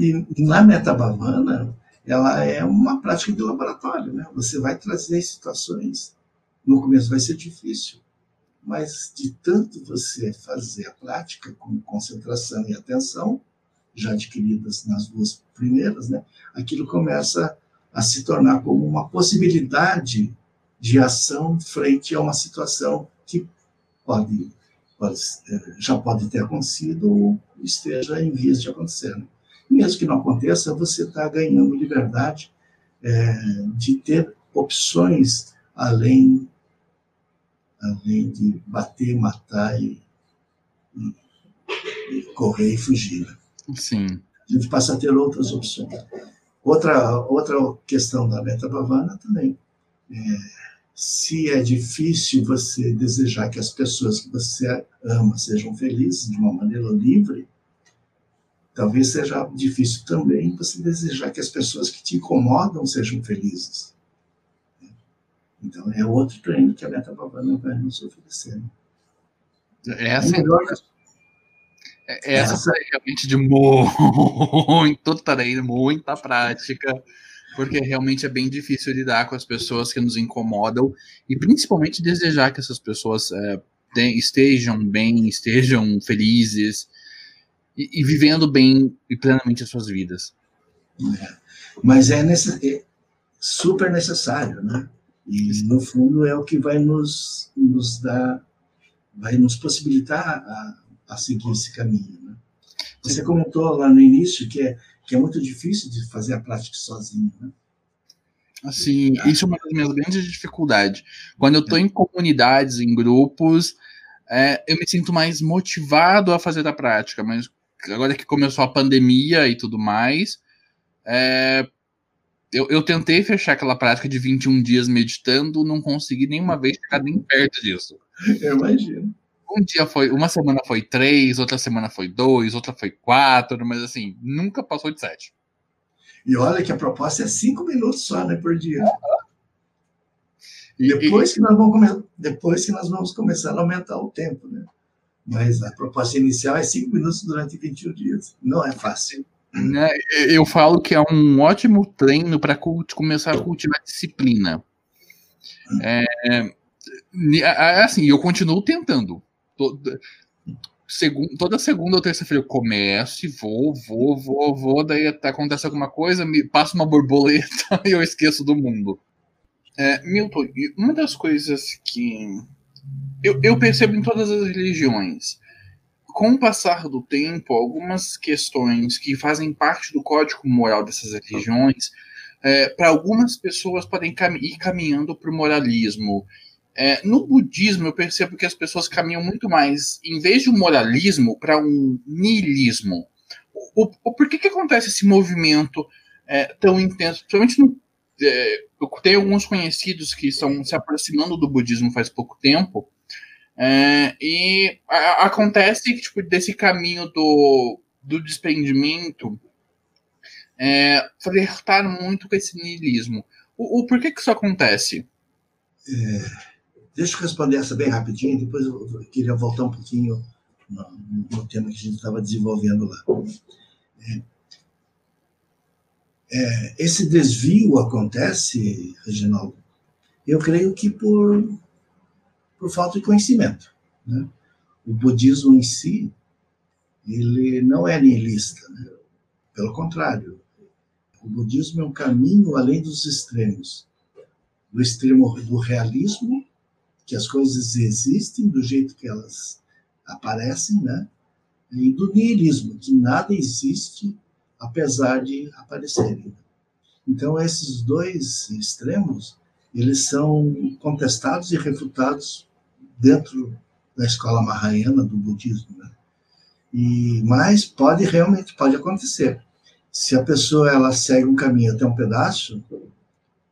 E na metabavana, ela é uma prática de laboratório, né? Você vai trazer situações. No começo vai ser difícil, mas de tanto você fazer a prática com concentração e atenção, já adquiridas nas duas primeiras, né, aquilo começa a se tornar como uma possibilidade de ação frente a uma situação que pode, pode eh, já pode ter acontecido ou esteja em vias de acontecer. Né? Mesmo que não aconteça, você está ganhando liberdade é, de ter opções além além de bater, matar e, e, e correr e fugir. Né? Sim. A gente passa a ter outras opções. Outra, outra questão da meta bavana também. É, se é difícil você desejar que as pessoas que você ama sejam felizes de uma maneira livre, talvez seja difícil também você desejar que as pessoas que te incomodam sejam felizes. Então, é outro treino que a Beta Bavana vai nos oferecer. Essa, é melhor... É, essa, essa é realmente de muito treino, muita prática, porque realmente é bem difícil lidar com as pessoas que nos incomodam e principalmente desejar que essas pessoas é, estejam bem, estejam felizes e, e, vivendo bem e plenamente as suas vidas. É. Mas é, necess... é super necessário, né? E, no fundo, é o que vai nos, nos dar, vai nos possibilitar a, a seguir esse caminho. Né? Você comentou lá no início que é, que é muito difícil de fazer a prática sozinho, né? Assim, isso é uma das minhas grandes dificuldades. Quando eu estou em comunidades, em grupos, é, eu me sinto mais motivado a fazer a prática, mas agora que começou a pandemia e tudo mais, é, eu, eu tentei fechar aquela prática de 21 dias meditando, não consegui nenhuma vez chegar nem perto disso. Eu imagino. Um dia foi, uma semana foi três, outra semana foi dois, outra foi quatro, mas assim, nunca passou de sete. E olha que a proposta é cinco minutos só, né, por dia. E, depois, e... Que nós vamos começar, depois que nós vamos começar a aumentar o tempo, né? Mas a proposta inicial é cinco minutos durante 21 dias. Não é fácil. Né? Eu falo que é um ótimo treino para começar a cultivar disciplina. É, assim, eu continuo tentando. Segundo, toda segunda ou terça-feira eu começo e vou, vou, vou, vou, daí até acontece alguma coisa, me passa uma borboleta e eu esqueço do mundo. É, Milton, uma das coisas que eu, eu percebo em todas as religiões, com o passar do tempo, algumas questões que fazem parte do código moral dessas religiões, é, para algumas pessoas podem cam ir caminhando para o moralismo é, no budismo, eu percebo que as pessoas caminham muito mais, em vez de um moralismo, para um niilismo. O, o, por que, que acontece esse movimento é, tão intenso? Principalmente no, é, eu tenho alguns conhecidos que estão se aproximando do budismo faz pouco tempo, é, e a, acontece que, tipo, desse caminho do, do desprendimento é, flertar muito com esse niilismo. O, o, por que, que isso acontece? É Deixa eu responder essa bem rapidinho, depois eu queria voltar um pouquinho no, no tema que a gente estava desenvolvendo lá. É, é, esse desvio acontece, Reginaldo, eu creio que por, por falta de conhecimento. Né? O budismo em si, ele não é nihilista, né? pelo contrário. O budismo é um caminho além dos extremos. Do extremo do realismo que as coisas existem do jeito que elas aparecem, né? E do niilismo, que nada existe apesar de aparecerem. Então, esses dois extremos, eles são contestados e refutados dentro da escola mahayana do budismo, né? E mas pode realmente pode acontecer. Se a pessoa ela segue um caminho até um pedaço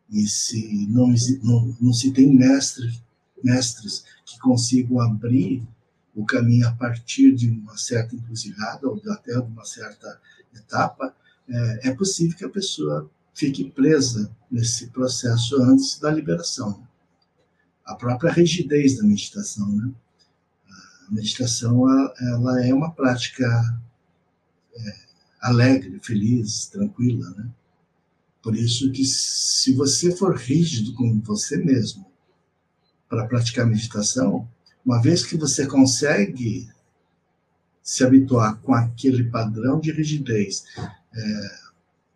e se não, não, não se tem mestre mestres que consigam abrir o caminho a partir de uma certa encruzilhada ou até de uma certa etapa, é, é possível que a pessoa fique presa nesse processo antes da liberação. A própria rigidez da meditação, né? A meditação ela é uma prática é, alegre, feliz, tranquila, né? Por isso que se você for rígido com você mesmo para praticar meditação, uma vez que você consegue se habituar com aquele padrão de rigidez, é,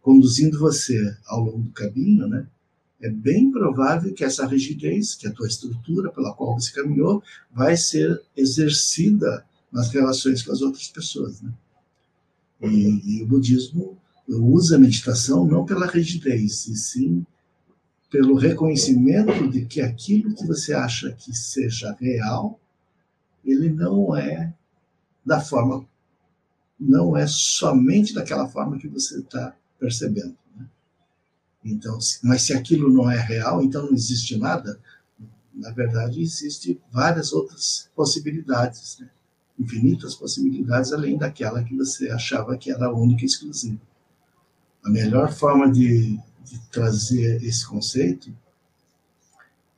conduzindo você ao longo do caminho, né? É bem provável que essa rigidez, que é a tua estrutura pela qual você caminhou, vai ser exercida nas relações com as outras pessoas, né? E, e o budismo usa a meditação não pela rigidez, e sim pelo reconhecimento de que aquilo que você acha que seja real, ele não é da forma, não é somente daquela forma que você está percebendo. Então, mas se aquilo não é real, então não existe nada. Na verdade, existe várias outras possibilidades, né? infinitas possibilidades além daquela que você achava que era única e exclusiva. A melhor forma de de trazer esse conceito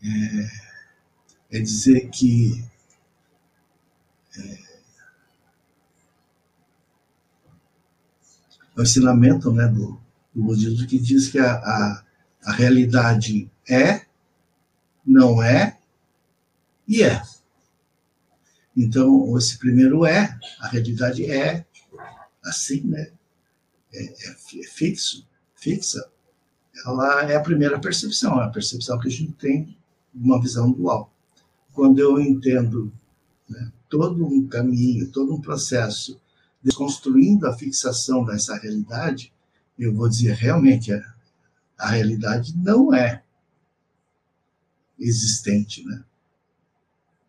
é, é dizer que é, o ensinamento né, do, do budismo que diz que a, a, a realidade é, não é e é. Então, esse primeiro é, a realidade é assim, né? É, é, é fixo, fixa ela é a primeira percepção, é a percepção que a gente tem uma visão dual. Quando eu entendo né, todo um caminho, todo um processo desconstruindo a fixação dessa realidade, eu vou dizer realmente a, realidade não é existente, né?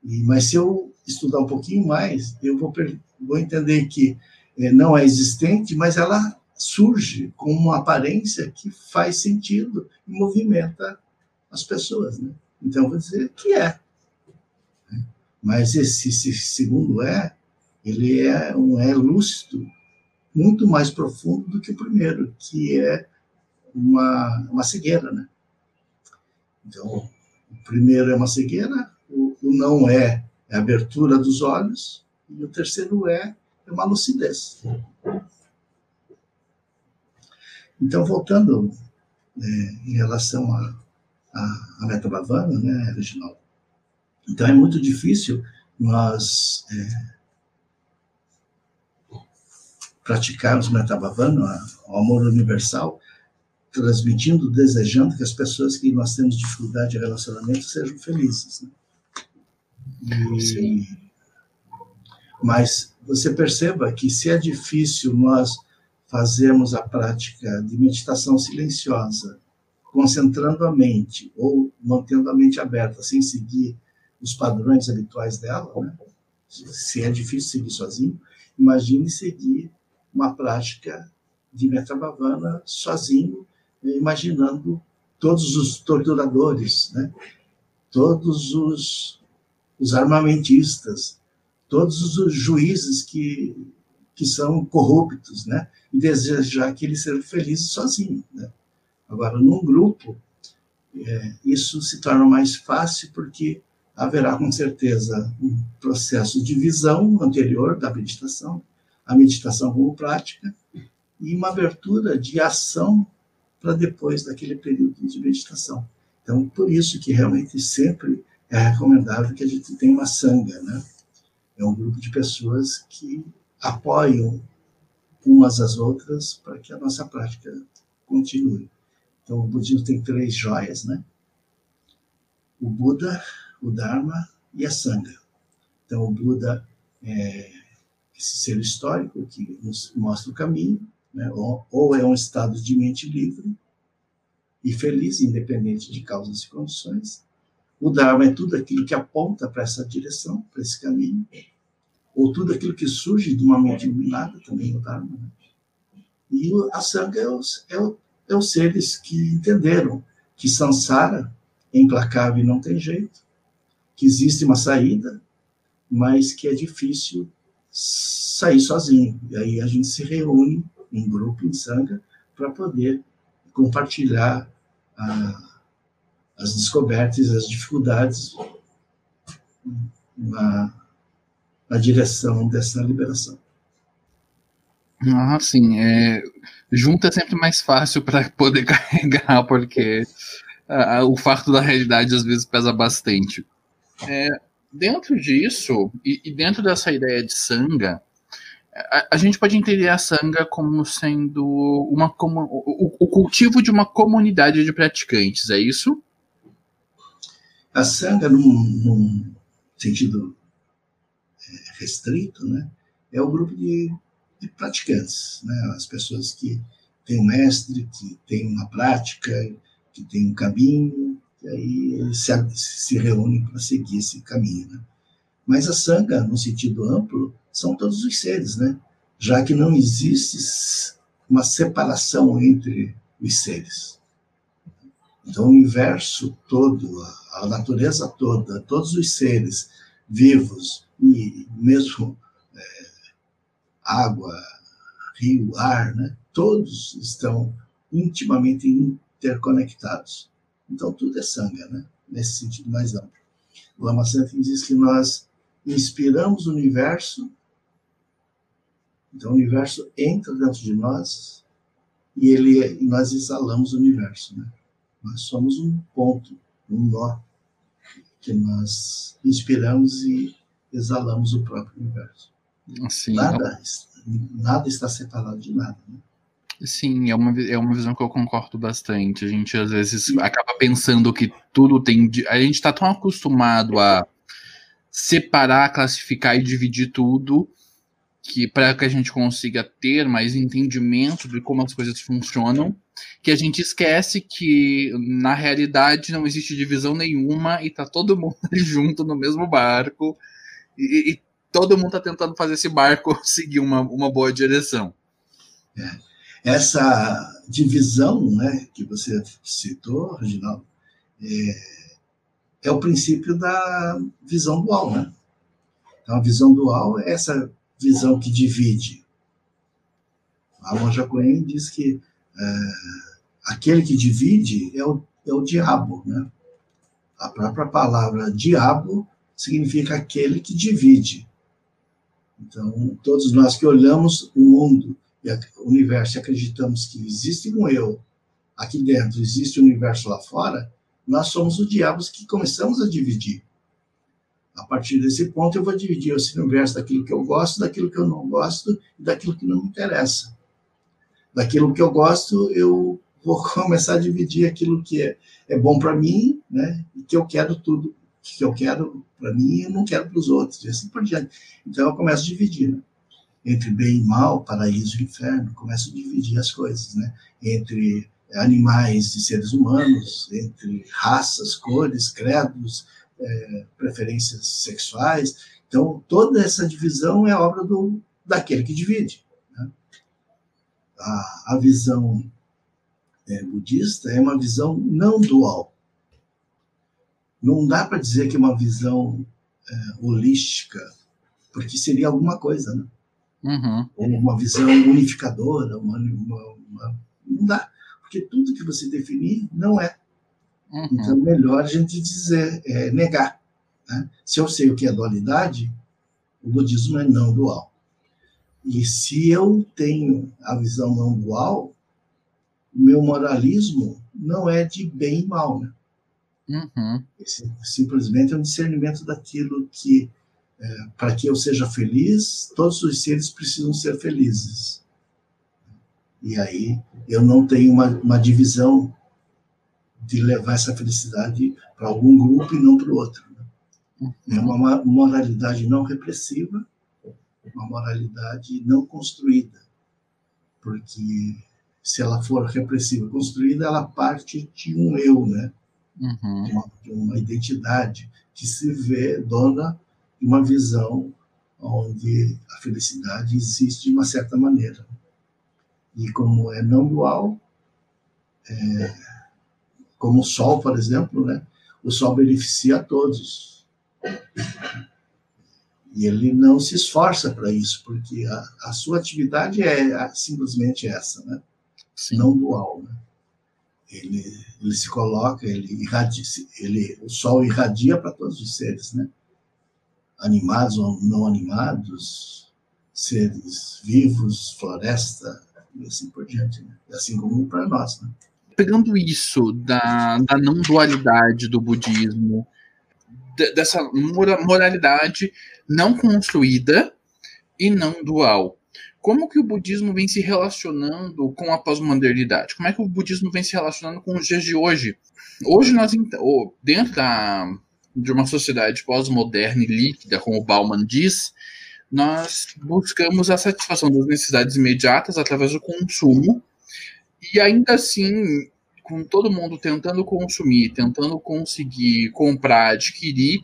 E, mas se eu estudar um pouquinho mais, eu vou, vou entender que é, não é existente, mas ela surge com uma aparência que faz sentido e movimenta as pessoas. Né? Então, vou dizer que é. Mas esse, esse segundo é, ele é um é lúcido muito mais profundo do que o primeiro, que é uma, uma cegueira. Né? Então, o primeiro é uma cegueira, o, o não é, é a abertura dos olhos, e o terceiro é, é uma lucidez. Então, voltando é, em relação a, a, a Meta Bhavana, né, Reginaldo? Então, é muito difícil nós é, praticarmos Metabhavana, o amor universal, transmitindo, desejando que as pessoas que nós temos dificuldade de relacionamento sejam felizes. Né? E, mas você perceba que se é difícil nós fazermos a prática de meditação silenciosa, concentrando a mente ou mantendo a mente aberta, sem seguir os padrões habituais dela, né? se é difícil seguir sozinho, imagine seguir uma prática de Metabhavana sozinho, imaginando todos os torturadores, né? todos os, os armamentistas, todos os juízes que, que são corruptos, né? e desejar que eles sejam felizes sozinhos. Né? Agora, num grupo, é, isso se torna mais fácil porque haverá com certeza um processo de visão anterior da meditação, a meditação como prática, e uma abertura de ação para depois daquele período de meditação. Então, por isso que realmente sempre é recomendável que a gente tenha uma sanga, né? É um grupo de pessoas que apoiam umas às outras para que a nossa prática continue. Então, o budismo tem três joias, né? O Buda, o Dharma e a Sangha. Então, o Buda é esse ser histórico que nos mostra o caminho, né? ou, ou é um estado de mente livre e feliz, independente de causas e condições. O Dharma é tudo aquilo que aponta para essa direção, para esse caminho, ou tudo aquilo que surge de uma mente iluminada, também o Dharma. Né? E a Sangha é os, é, o, é os seres que entenderam que Sansara é implacável e não tem jeito, que existe uma saída, mas que é difícil sair sozinho. E aí a gente se reúne em grupo, em sanga, para poder compartilhar ah, as descobertas, as dificuldades na, na direção dessa liberação. Ah, sim. É, junto é sempre mais fácil para poder carregar, porque ah, o farto da realidade às vezes pesa bastante. É, dentro disso, e, e, dentro dessa ideia de sanga, a, a, gente pode entender a sanga como sendo uma, como, o, o, cultivo de uma comunidade de praticantes, é isso? A sanga, num, num sentido é, restrito, né, é o grupo de, de praticantes, né, as pessoas que têm um mestre, que têm uma prática, que têm um caminho, e aí se, se reúnem para seguir esse caminho. Né? Mas a sanga, no sentido amplo, são todos os seres, né? já que não existe uma separação entre os seres. Então, o universo todo, a natureza toda, todos os seres vivos, e mesmo é, água, rio, ar, né? todos estão intimamente interconectados. Então, tudo é sanga, né? nesse sentido mais amplo. O Lama Santin diz que nós inspiramos o universo, então o universo entra dentro de nós e ele e nós exalamos o universo. Né? Nós somos um ponto, um nó, que nós inspiramos e exalamos o próprio universo. Assim, nada, nada está separado de nada. Né? Sim, é uma, é uma visão que eu concordo bastante. A gente às vezes acaba pensando que tudo tem. A gente está tão acostumado a separar, classificar e dividir tudo que para que a gente consiga ter mais entendimento de como as coisas funcionam, que a gente esquece que na realidade não existe divisão nenhuma e tá todo mundo junto no mesmo barco e, e todo mundo tá tentando fazer esse barco seguir uma, uma boa direção. É essa divisão né, que você citou, Reginaldo, é, é, o princípio da visão dual. Né? Então, a visão dual é essa visão que divide. A Monja Coen diz que é, aquele que divide é o, é o diabo. Né? A própria palavra diabo significa aquele que divide. Então, todos nós que olhamos o mundo universo e acreditamos que existe um eu aqui dentro, existe um universo lá fora, nós somos os diabos que começamos a dividir. A partir desse ponto, eu vou dividir esse universo daquilo que eu gosto, daquilo que eu não gosto e daquilo que não me interessa. Daquilo que eu gosto, eu vou começar a dividir aquilo que é, é bom para mim, né? E que eu quero tudo, que eu quero para mim e não quero para os outros, e assim por diante. Então eu começo a dividir, né? Entre bem e mal, paraíso e inferno, começo a dividir as coisas, né? Entre animais e seres humanos, entre raças, cores, credos, é, preferências sexuais. Então, toda essa divisão é obra do, daquele que divide. Né? A, a visão é, budista é uma visão não dual. Não dá para dizer que é uma visão é, holística, porque seria alguma coisa, né? Uhum. Uma visão unificadora, uma, uma, uma, não dá, porque tudo que você definir não é. Uhum. Então, melhor a gente dizer, é, negar. Né? Se eu sei o que é dualidade, o budismo é não dual. E se eu tenho a visão não dual, o meu moralismo não é de bem e mal. Né? Uhum. Esse, simplesmente é um discernimento daquilo que, é, para que eu seja feliz, todos os seres precisam ser felizes. E aí eu não tenho uma, uma divisão de levar essa felicidade para algum grupo e não para o outro. Né? É uma moralidade não repressiva, uma moralidade não construída, porque se ela for repressiva construída, ela parte de um eu, né? Uhum. Uma, de, uma, identidade que se vê dona uma visão onde a felicidade existe de uma certa maneira. E como é não dual, é, como o Sol, por exemplo, né? o Sol beneficia a todos. E ele não se esforça para isso, porque a, a, sua atividade é simplesmente essa, né? Sim. não dual. Né? Ele, ele se coloca, ele irradia, ele, o Sol irradia para todos os seres, né? Animados ou não animados, seres vivos, floresta, e assim por diante. Né? Assim como para nós. Né? pegando isso da, da não dualidade do budismo, de, dessa moralidade não construída e não dual, como que o budismo vem se relacionando com a pós-modernidade? Como é que o budismo vem se relacionando com os dias de hoje? Hoje nós, dentro da, de uma sociedade pós-moderna e líquida, como Bauman diz, nós buscamos a satisfação das necessidades imediatas através do consumo, e ainda assim, com todo mundo tentando consumir, tentando conseguir comprar, adquirir,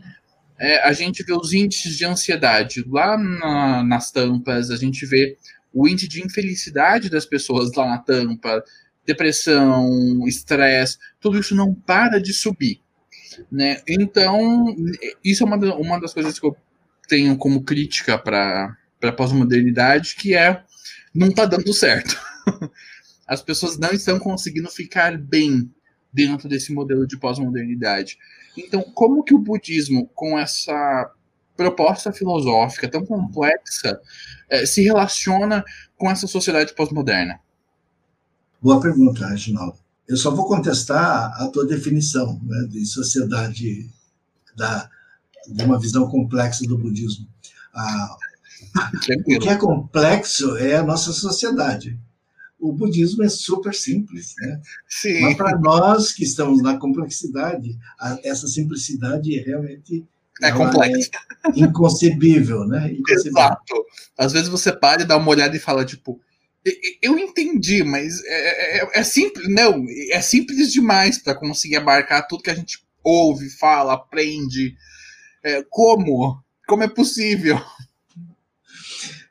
é, a gente vê os índices de ansiedade lá na, nas tampas, a gente vê o índice de infelicidade das pessoas lá na tampa, depressão, estresse, tudo isso não para de subir. Né? Então, isso é uma, uma das coisas que eu tenho como crítica para a pós-modernidade, que é não está dando certo. as pessoas não estão conseguindo ficar bem dentro desse modelo de pós-modernidade. Então, como que o budismo, com essa proposta filosófica tão complexa, eh, se relaciona com essa sociedade pós-moderna? Boa pergunta, Reginaldo. Eu só vou contestar a tua definição né, de sociedade, da, de uma visão complexa do budismo. Ah, o que é complexo é a nossa sociedade o budismo é super simples, né? Sim. Mas para nós que estamos na complexidade, a, essa simplicidade é realmente é complexa. É inconcebível, né? Inconcebível. Exato. Às vezes você para e dá uma olhada e fala, tipo, eu entendi, mas é, é, é simples, não, é simples demais para conseguir abarcar tudo que a gente ouve, fala, aprende. É, como? Como é possível?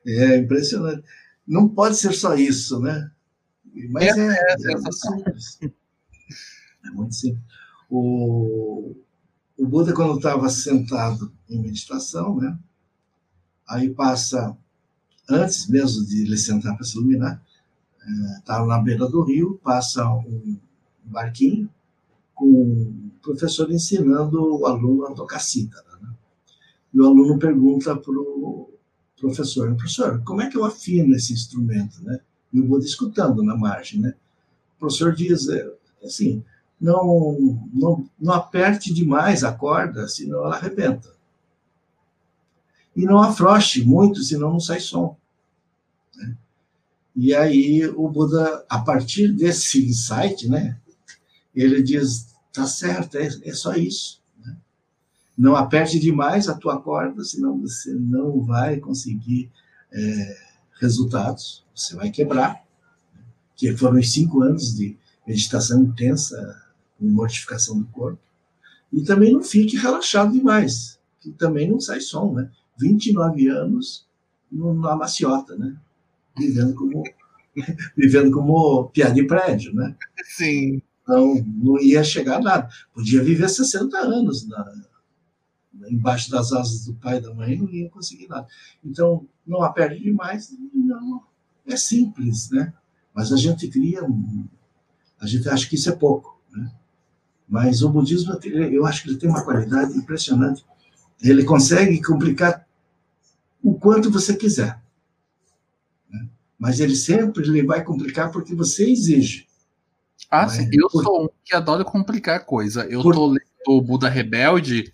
É impressionante. Não pode ser só isso, né? Mas é, é, é, é muito simples. É muito simples. O, o Buda, quando estava sentado em meditação, né? Aí passa, antes mesmo de ele sentar para se iluminar, estava é, na beira do rio, passa um barquinho com o professor ensinando o aluno a tocar cítara. Né? E o aluno pergunta para o professor, professor, como é que eu afino esse instrumento, né? e o Buda escutando na margem, né? O professor diz é, assim, não, não, não aperte demais a corda, senão ela arrebenta. E não afrouxe muito, senão não sai som. Né? E aí o Buda, a partir desse insight, né, ele diz, tá certo, é, é só isso. Né? Não aperte demais a tua corda, senão você não vai conseguir é, resultados, você vai quebrar. Que foram os cinco anos de meditação intensa, com mortificação do corpo. E também não fique relaxado demais, que também não sai som, né? 29 anos na maciota, né? Vivendo como, vivendo como piada de prédio, né? Sim. Então, não ia chegar a nada. Podia viver 60 anos na, embaixo das asas do pai e da mãe, não ia conseguir nada. Então, não aperte demais, não. É simples, né? Mas a gente cria um, a gente acha que isso é pouco, né? Mas o budismo, eu acho que ele tem uma qualidade impressionante. Ele consegue complicar quanto você quiser. Né? Mas ele sempre ele vai complicar porque você exige. Ah, sim. Eu Por... sou um que adora complicar coisa. Eu Por... tô lendo o Buda Rebelde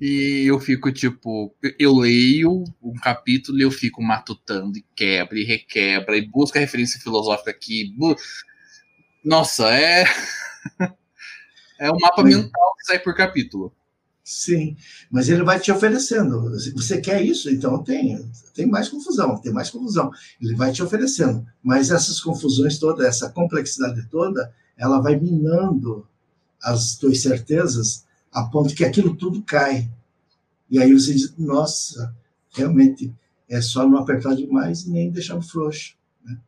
e eu fico tipo, eu leio um capítulo e eu fico matutando e quebra e requebra e busca referência filosófica aqui. Nossa, é é um mapa mental que sai por capítulo. Sim, mas ele vai te oferecendo. Você quer isso? Então tem, tem mais confusão, tem mais confusão. Ele vai te oferecendo. Mas essas confusões todas, essa complexidade toda, ela vai minando as tuas certezas a ponto que aquilo tudo cai. E aí você diz, nossa, realmente é só não apertar demais e nem deixar frouxo. Né?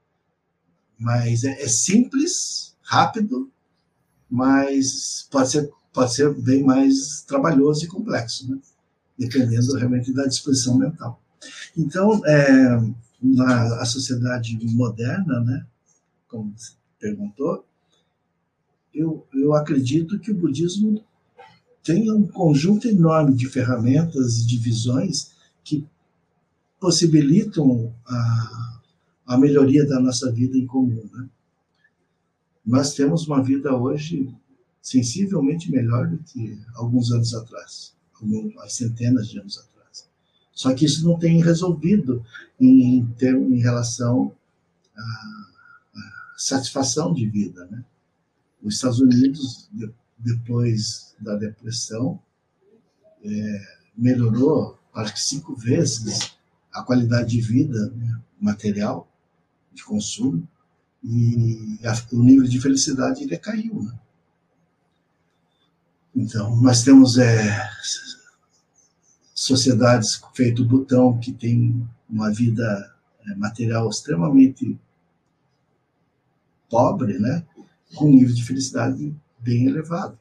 Mas é, é simples, rápido, mas pode ser pode ser bem mais trabalhoso e complexo, né? dependendo realmente da disposição mental. Então, é, na a sociedade moderna, né, como você perguntou, eu, eu acredito que o budismo tem um conjunto enorme de ferramentas e de visões que possibilitam a, a melhoria da nossa vida em comum. Né? Nós temos uma vida hoje sensivelmente melhor do que alguns anos atrás, algumas centenas de anos atrás. Só que isso não tem resolvido em, em, em relação à, à, satisfação de vida. Né? Os Estados Unidos, de, depois da depressão, é, melhorou, acho que cinco vezes, a qualidade de vida né, material, de consumo, e a, o nível de felicidade decaiu. Né? Então, nós temos é, sociedades feito botão que tem uma vida é, material extremamente pobre, né, com nível de felicidade bem elevado.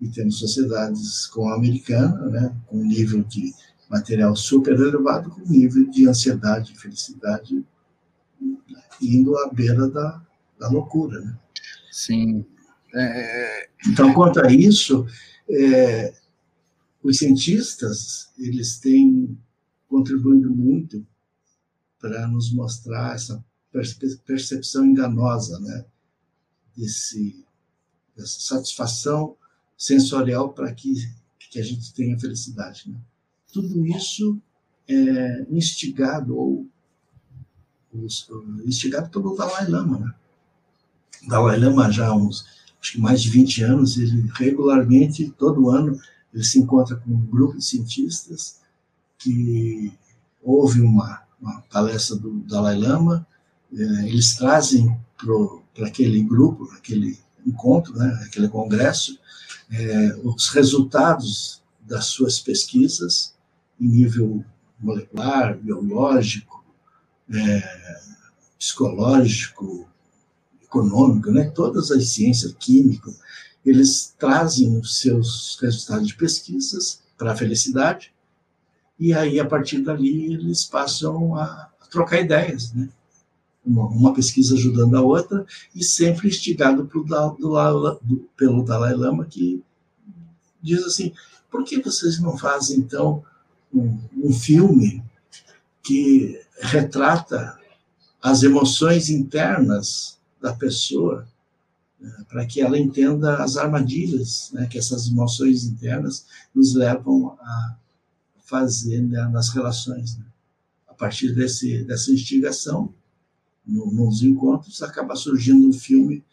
E temos sociedades como a americana, né, com nível de material super elevado, com nível de ansiedade e felicidade né, indo à beira da, da loucura. Né? Sim, é... Então, quanto a isso, é, os cientistas eles têm contribuído muito para nos mostrar essa percepção enganosa, né, desse dessa satisfação sensorial para que que a gente tenha felicidade. Né? Tudo isso é instigado ou instigado pelo Dalai Lama. Né? Dalai Lama já há uns acho que mais de 20 anos, ele regularmente, todo ano, ele se encontra com um grupo de cientistas que houve uma, uma palestra do Dalai Lama, é, eles trazem para aquele grupo, aquele encontro, né, aquele congresso, é, os resultados das suas pesquisas em nível molecular, biológico, é, psicológico, econômico, né? todas as ciências, química, eles trazem os seus resultados de pesquisas para a felicidade, e aí, a partir dali, eles passam a, trocar ideias, né? Uma, uma, pesquisa ajudando a outra, e sempre instigado pro, do, do, pelo Dalai Lama, que diz assim: por que vocês não fazem, então, um, um filme que retrata as emoções internas da pessoa, né, para que ela entenda as armadilhas né, que essas emoções internas nos levam a fazer né, nas relações. Né? A partir desse, dessa instigação, no, nos encontros, acaba surgindo um filme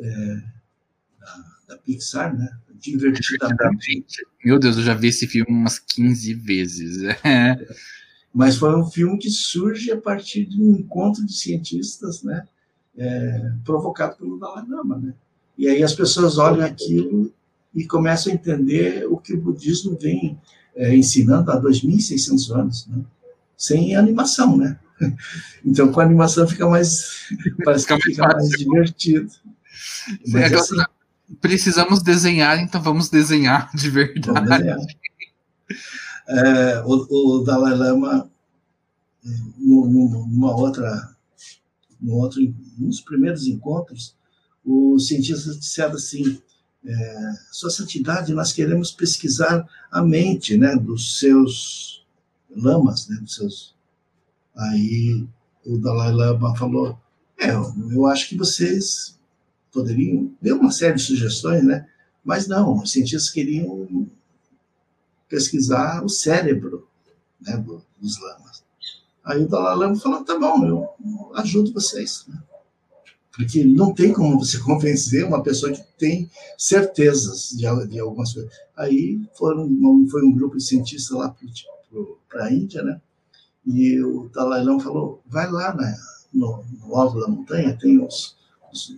é, da, da, Pixar, né? Divertidamente. Meu Deus, eu já vi esse filme umas 15 vezes. Mas foi um filme que surge a partir de um encontro de cientistas, né? É, provocado pelo Dalai Lama, né? E aí as pessoas olham aquilo e começam a entender o que o budismo vem é, ensinando há 2.600 anos, né? sem animação, né? Então, com animação fica mais, parece que fica mais divertido. Mas, é, assim, precisamos desenhar, então vamos desenhar de verdade. Desenhar. É, o, o, Dalai Lama, numa outra, num outro, nos primeiros encontros, os cientistas disseram assim: é, Sua Santidade, nós queremos pesquisar a mente né, dos seus lamas, né, dos seus. Aí o Dalai Lama falou: É, eu acho que vocês poderiam. Deu uma série de sugestões, né? Mas não, os cientistas queriam pesquisar o cérebro né, dos lamas. Aí o Dalai Lama falou: tá bom, eu ajudo vocês. Né? Porque não tem como você convencer uma pessoa que tem certezas de, de algumas coisas. Aí foram, foi um grupo de cientistas lá para a Índia, né? E o Dalai Lama falou: vai lá né, no, no alto da montanha, tem os, os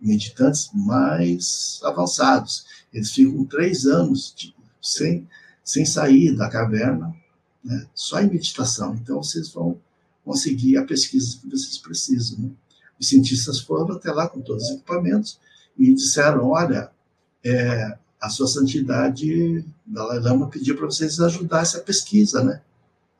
meditantes mais avançados. Eles ficam três anos de, sem, sem sair da caverna, né, só em meditação. Então vocês vão conseguir a pesquisa que vocês precisam. Né? Os cientistas foram até lá com todos os equipamentos e disseram: olha, é, a sua santidade, Dalai Lama pediu para vocês ajudar essa pesquisa, né?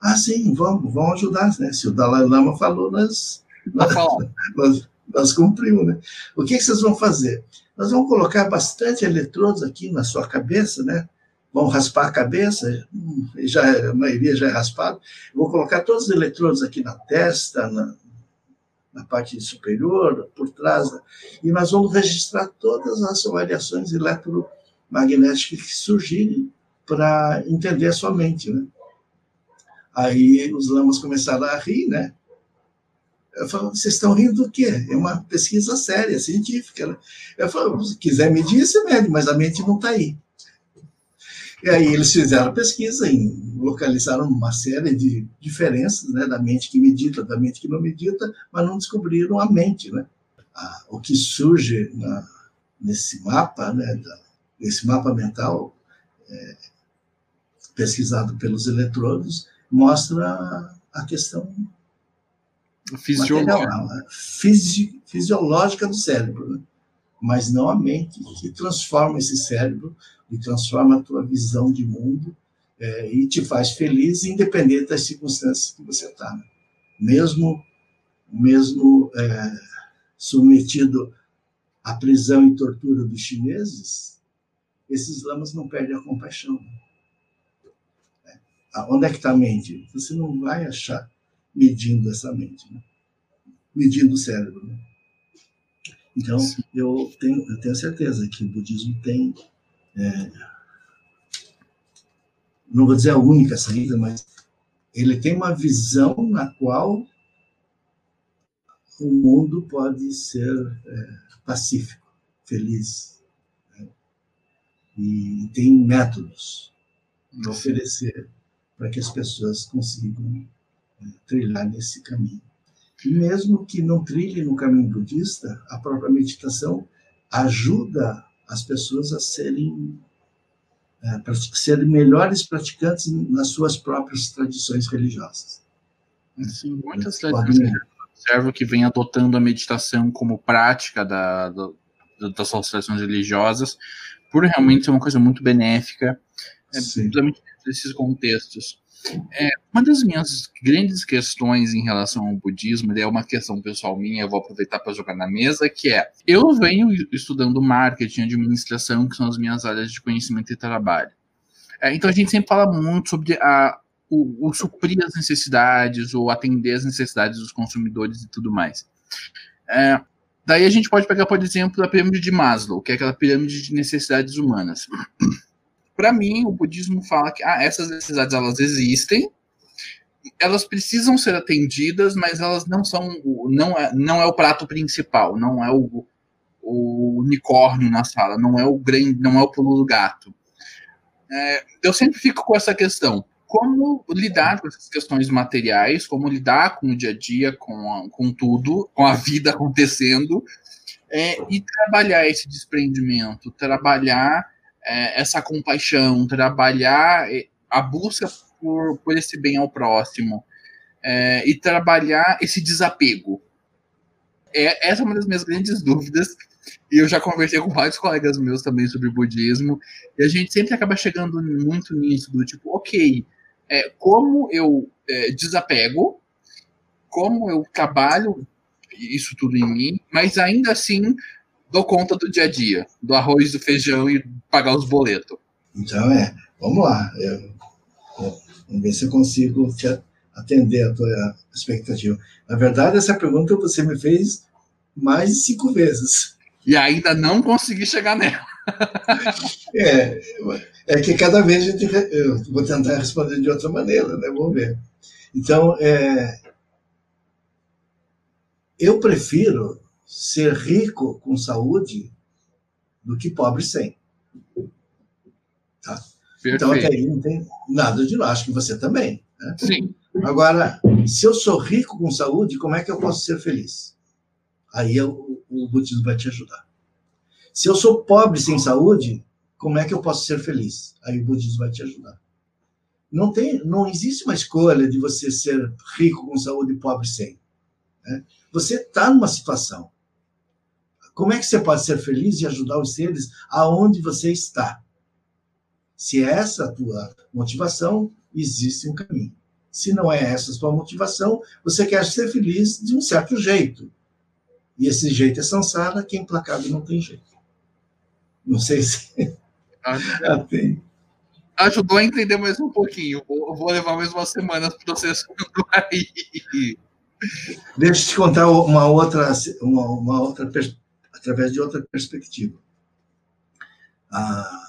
Ah, sim, vamos, vamos ajudar, né? Se o Dalai Lama falou, nós, nós, nós, nós cumprimos, né? O que, que vocês vão fazer? Nós vamos colocar bastante eletrodos aqui na sua cabeça, né? Vão raspar a cabeça, hum, já a maioria já é raspado. Vou colocar todos os eletrodos aqui na testa, na, na parte superior, por trás, e nós vamos registrar todas as variações eletromagnéticas que surgirem para entender a sua mente, né? Aí os lamas começaram a rir, né? Eu falo, vocês estão rindo do quê? É uma pesquisa séria, científica. Né? Eu falo, se quiser medir, você mede, mas a mente não está aí. E aí eles fizeram pesquisa, em, localizaram uma série de diferenças né, da mente que medita, da mente que não medita, mas não descobriram a mente. Né? O que surge na, nesse mapa, né, da, nesse mapa mental, é, pesquisado pelos eletrodos, mostra a questão fisiológica, material, fisi, fisiológica do cérebro, né? mas não a mente, que transforma esse cérebro e transforma a tua visão de mundo é, e te faz feliz, independente das circunstâncias que você está. Né? Mesmo, mesmo é, submetido à prisão e tortura dos chineses, esses lamas não perdem a compaixão. É. Onde é que está a mente? Você não vai achar medindo essa mente, né? medindo o cérebro. Né? Então, eu tenho, eu tenho certeza que o budismo tem é, não vou dizer a única saída, mas ele tem uma visão na qual o mundo pode ser é, pacífico, feliz. Né? E tem métodos de oferecer para que as pessoas consigam é, trilhar nesse caminho. E mesmo que não trilhe no caminho budista, a própria meditação ajuda as pessoas a serem é, serem melhores praticantes nas suas próprias tradições religiosas. Sim, muitas tradições observo que vem adotando a meditação como prática da, da, das suas tradições religiosas, por realmente ser uma coisa muito benéfica, é, principalmente nesses contextos. É, uma das minhas grandes questões em relação ao budismo, é uma questão pessoal minha, eu vou aproveitar para jogar na mesa, que é, eu venho estudando marketing, administração, que são as minhas áreas de conhecimento e trabalho. É, então a gente sempre fala muito sobre a, o, o, suprir as necessidades, ou atender as necessidades dos consumidores e tudo mais. É, daí a gente pode pegar, por exemplo, a pirâmide de Maslow, que é aquela pirâmide de necessidades humanas. Para mim, o budismo fala que ah, essas necessidades elas existem, elas precisam ser atendidas, mas elas não são não é, não é o prato principal, não é o, o unicórnio na sala, não é o grande, não é o pulo do gato. É, eu sempre fico com essa questão: como lidar com essas questões materiais, como lidar com o dia a dia, com, a, com tudo, com a vida acontecendo, é, e trabalhar esse desprendimento, trabalhar é, essa compaixão, trabalhar a busca por, por esse bem ao próximo é, e trabalhar esse desapego. É, essa é uma das minhas grandes dúvidas. E eu já conversei com vários colegas meus também sobre budismo. E a gente sempre acaba chegando muito nisso, do tipo, ok, é, como eu é, desapego, como eu trabalho isso tudo em mim, mas ainda assim dou conta do dia a dia, do arroz, do feijão e pagar os boletos. Então é, vamos lá. Eu, Vamos ver se eu consigo atender a tua expectativa. Na verdade, essa pergunta você me fez mais de cinco vezes. E ainda não consegui chegar nela. é, é que cada vez a gente, eu vou tentar responder de outra maneira, né? Vamos ver. Então, é, eu prefiro ser rico com saúde do que pobre sem. Tá? Perfeito. Então, até aí não tem nada de nós, acho que você também. Né? Sim. Agora, se eu sou rico com saúde, como é que eu posso ser feliz? Aí eu, o budismo vai te ajudar. Se eu sou pobre sem saúde, como é que eu posso ser feliz? Aí o budismo vai te ajudar. Não, tem, não existe uma escolha de você ser rico com saúde e pobre sem. Né? Você está numa situação. Como é que você pode ser feliz e ajudar os seres aonde você está? Se é essa a tua motivação, existe um caminho. Se não é essa a tua motivação, você quer ser feliz de um certo jeito. E esse jeito é sansara, que é implacável não tem jeito. Não sei se. Ah. Ajudou a entender mais um pouquinho. Vou, vou levar mais umas semanas processando aí. Deixa eu te contar uma outra, uma, uma outra através de outra perspectiva. Ah,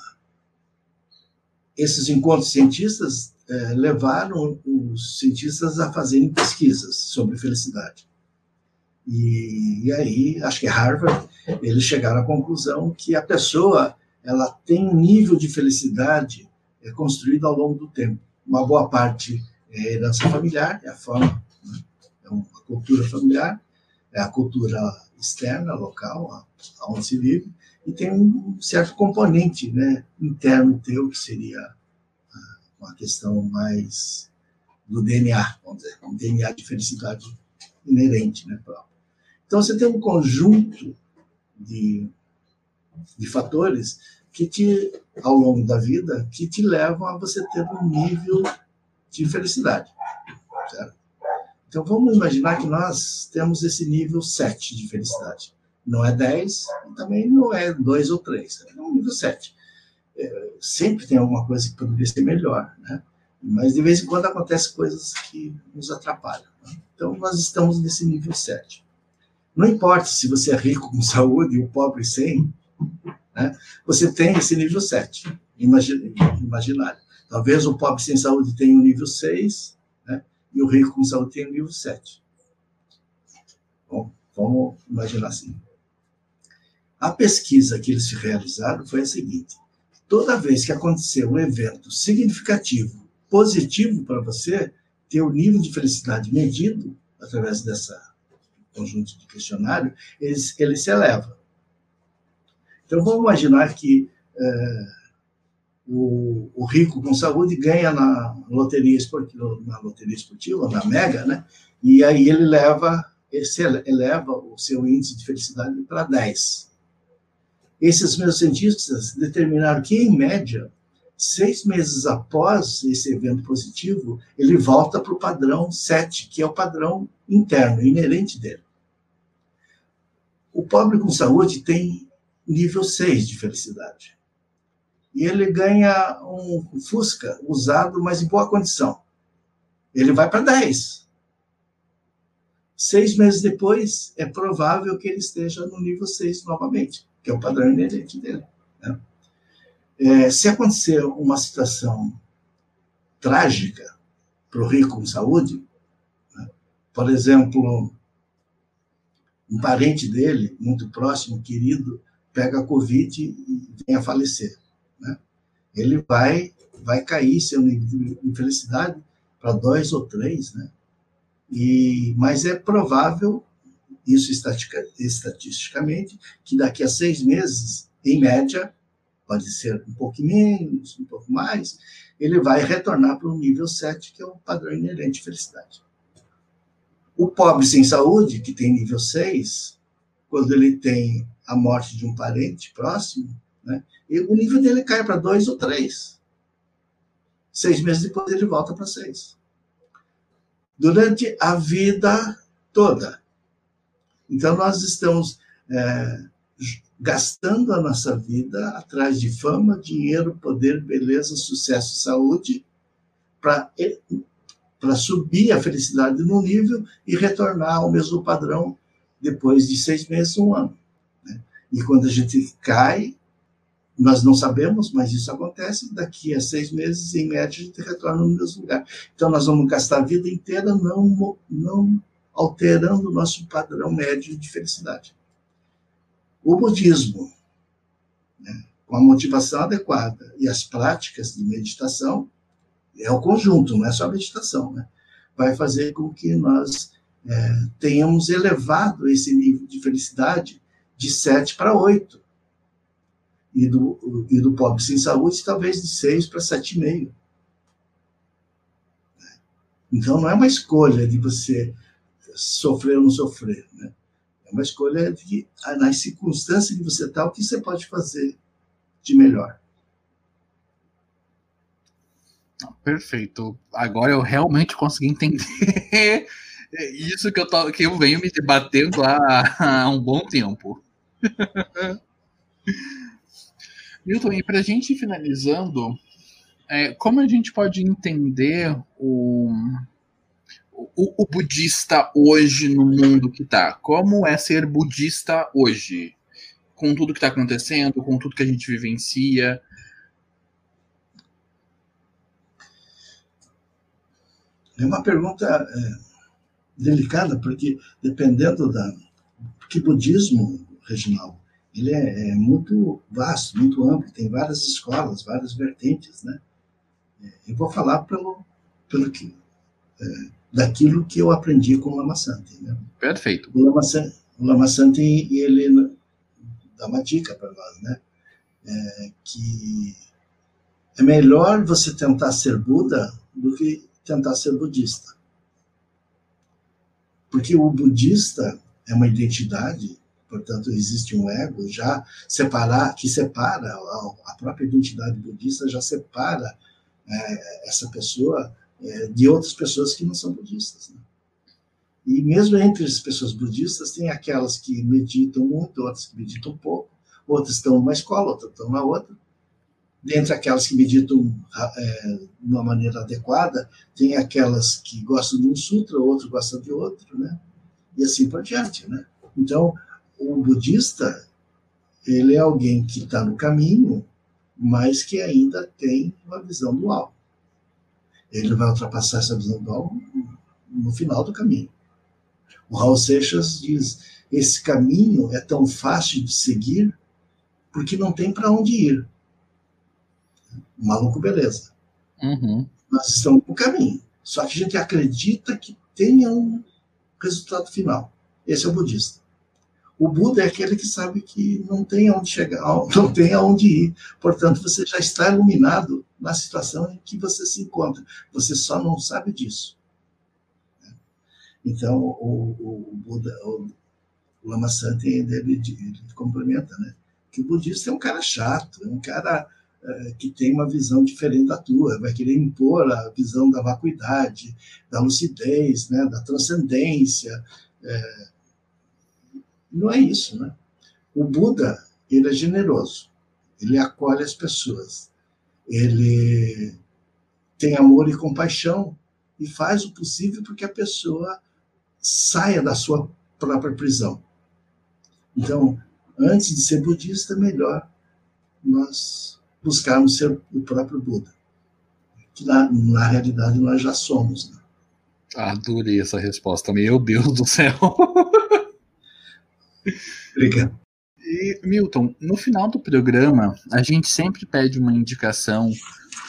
esses encontros cientistas é, levaram os cientistas a fazerem pesquisas sobre felicidade. E, e, aí, acho que Harvard, eles chegaram à conclusão que a pessoa ela tem um nível de felicidade é, construído ao longo do tempo. Uma boa parte é herança familiar, é a forma, né? é uma cultura familiar, é a cultura externa, local, onde se vive, e tem um certo componente né, interno teu, que seria uma questão mais do DNA, vamos dizer, um DNA de felicidade inerente, né, próprio. Então, você tem um conjunto de, de fatores que te, ao longo da vida, que te levam a você ter um nível de felicidade, certo? Então, vamos imaginar que nós temos esse nível 7 de felicidade. Não é 10, também não é 2 ou 3, é um nível 7. É, sempre tem alguma coisa que poderia ser melhor, né? Mas de vez em quando acontecem coisas que nos atrapalham. Né? Então, nós estamos nesse nível 7. Não importa se você é rico com saúde ou pobre sem, né? você tem esse nível 7, imaginário. Talvez o pobre sem saúde tenha um nível 6, e o rico com saúde tem o nível 7. Bom, vamos imaginar assim. A pesquisa que eles realizaram foi a seguinte: toda vez que acontecer um evento significativo, positivo para você, ter o nível de felicidade medido através dessa conjunto de questionário, ele, ele se eleva. Então vamos imaginar que é, o, o, rico com saúde ganha na loteria esportiva, na loteria esportiva, na Mega, né? E aí ele leva, esse eleva o seu índice de felicidade para 10. Esses meus cientistas determinaram que, em média, seis meses após esse evento positivo, ele volta para o padrão 7, que é o padrão interno, inerente dele. O pobre com saúde tem nível 6 de felicidade e ele ganha um Fusca usado, mas em boa condição. Ele vai para 10. Seis meses depois, é provável que ele esteja no nível 6 novamente, que é o padrão inerente dele. Né? É, se acontecer uma situação trágica para o rico com saúde, né? por exemplo, um parente dele, muito próximo, querido, pega a Covid e vem a falecer. Ele vai, vai cair seu nível de infelicidade para dois ou três, né? E, mas é provável, isso estatisticamente, que daqui a seis meses, em média, pode ser um pouco menos, um pouco mais, ele vai retornar para o nível 7, que é o padrão inerente de felicidade. O pobre sem saúde, que tem nível 6, quando ele tem a morte de um parente próximo, né, o nível dele cai para 2 ou 3. Seis meses depois ele volta para 6. Durante a vida toda. Então, nós estamos é, gastando a nossa vida atrás de fama, dinheiro, poder, beleza, sucesso, saúde, para subir a felicidade no nível e retornar ao mesmo padrão depois de seis meses, um ano. Né? E quando a gente cai, nós não sabemos, mas isso acontece, daqui a seis meses, em média, a gente retorna no mesmo lugar. Então, nós vamos gastar a vida inteira não, não alterando o nosso padrão médio de felicidade. O budismo, né, com a motivação adequada e as práticas de meditação, é o conjunto, não é só a meditação, né? vai fazer com que nós é, tenhamos elevado esse nível de felicidade de 7 para 8. E do, e do pobre sem saúde, talvez de 6 para 7,5. Então, não é uma escolha de você sofrer ou não sofrer. Né? É uma escolha de, nas circunstâncias que você está, o que você pode fazer de melhor. Perfeito. Agora eu realmente consegui entender isso que eu, tô, que eu venho me debatendo há, há um bom tempo. Milton, e para a gente ir finalizando, é, como a gente pode entender o, o, o, budista hoje no mundo que está? Como é ser budista hoje? Com tudo que está acontecendo, com tudo que a gente vivencia, É uma pergunta é, delicada, porque dependendo da. Porque budismo, Reginaldo, ele é, é, muito vasto, muito amplo, tem várias escolas, várias vertentes, né? É, eu vou falar pelo, pelo que, é, daquilo que eu aprendi com o Lama Santi, né? Perfeito. O Lama, o Lama ele dá uma dica para nós, né? É, que é melhor você tentar ser Buda do que tentar ser budista. Porque o budista é uma identidade, portanto, existe um ego já separar, que separa a própria identidade budista, já separa é, essa pessoa é, de outras pessoas que não são budistas. Né? E mesmo entre as pessoas budistas, tem aquelas que meditam muito, outras que meditam pouco, outras estão numa escola, outras estão na outra dentre aquelas que meditam é, de uma maneira adequada, tem aquelas que gostam de um sutra, outros gostam de outro, né? E assim por diante, né? Então, o budista, ele é alguém que está no caminho, mas que ainda tem uma visão dual. Ele vai ultrapassar essa visão dual no final do caminho. O Raul Seixas diz: esse caminho é tão fácil de seguir porque não tem para onde ir maluco, beleza. Uhum. Nós estamos no caminho. Só que a gente acredita que tenha um resultado final. Esse é o budista. O Buda é aquele que sabe que não tem aonde chegar, não tem aonde ir. Portanto, você já está iluminado na situação em que você se encontra. Você só não sabe disso. Então, o, o Buda, o, o Lama Santi, ele, ele, ele complementa, né? Que o budista é um cara chato, é um cara é, que tem uma visão diferente da tua, vai querer impor a visão da vacuidade, da lucidez, né, da transcendência. É... Não é isso, né? O Buda, ele é generoso, ele acolhe as pessoas, ele tem amor e compaixão e faz o possível para que a pessoa saia da sua própria prisão. Então, antes de ser budista, é melhor nós buscarmos ser o próprio Buda. Que na, na realidade nós já somos. Né? Adorei essa resposta. Meu Deus do céu. Obrigado. E, Milton, no final do programa, a gente sempre pede uma indicação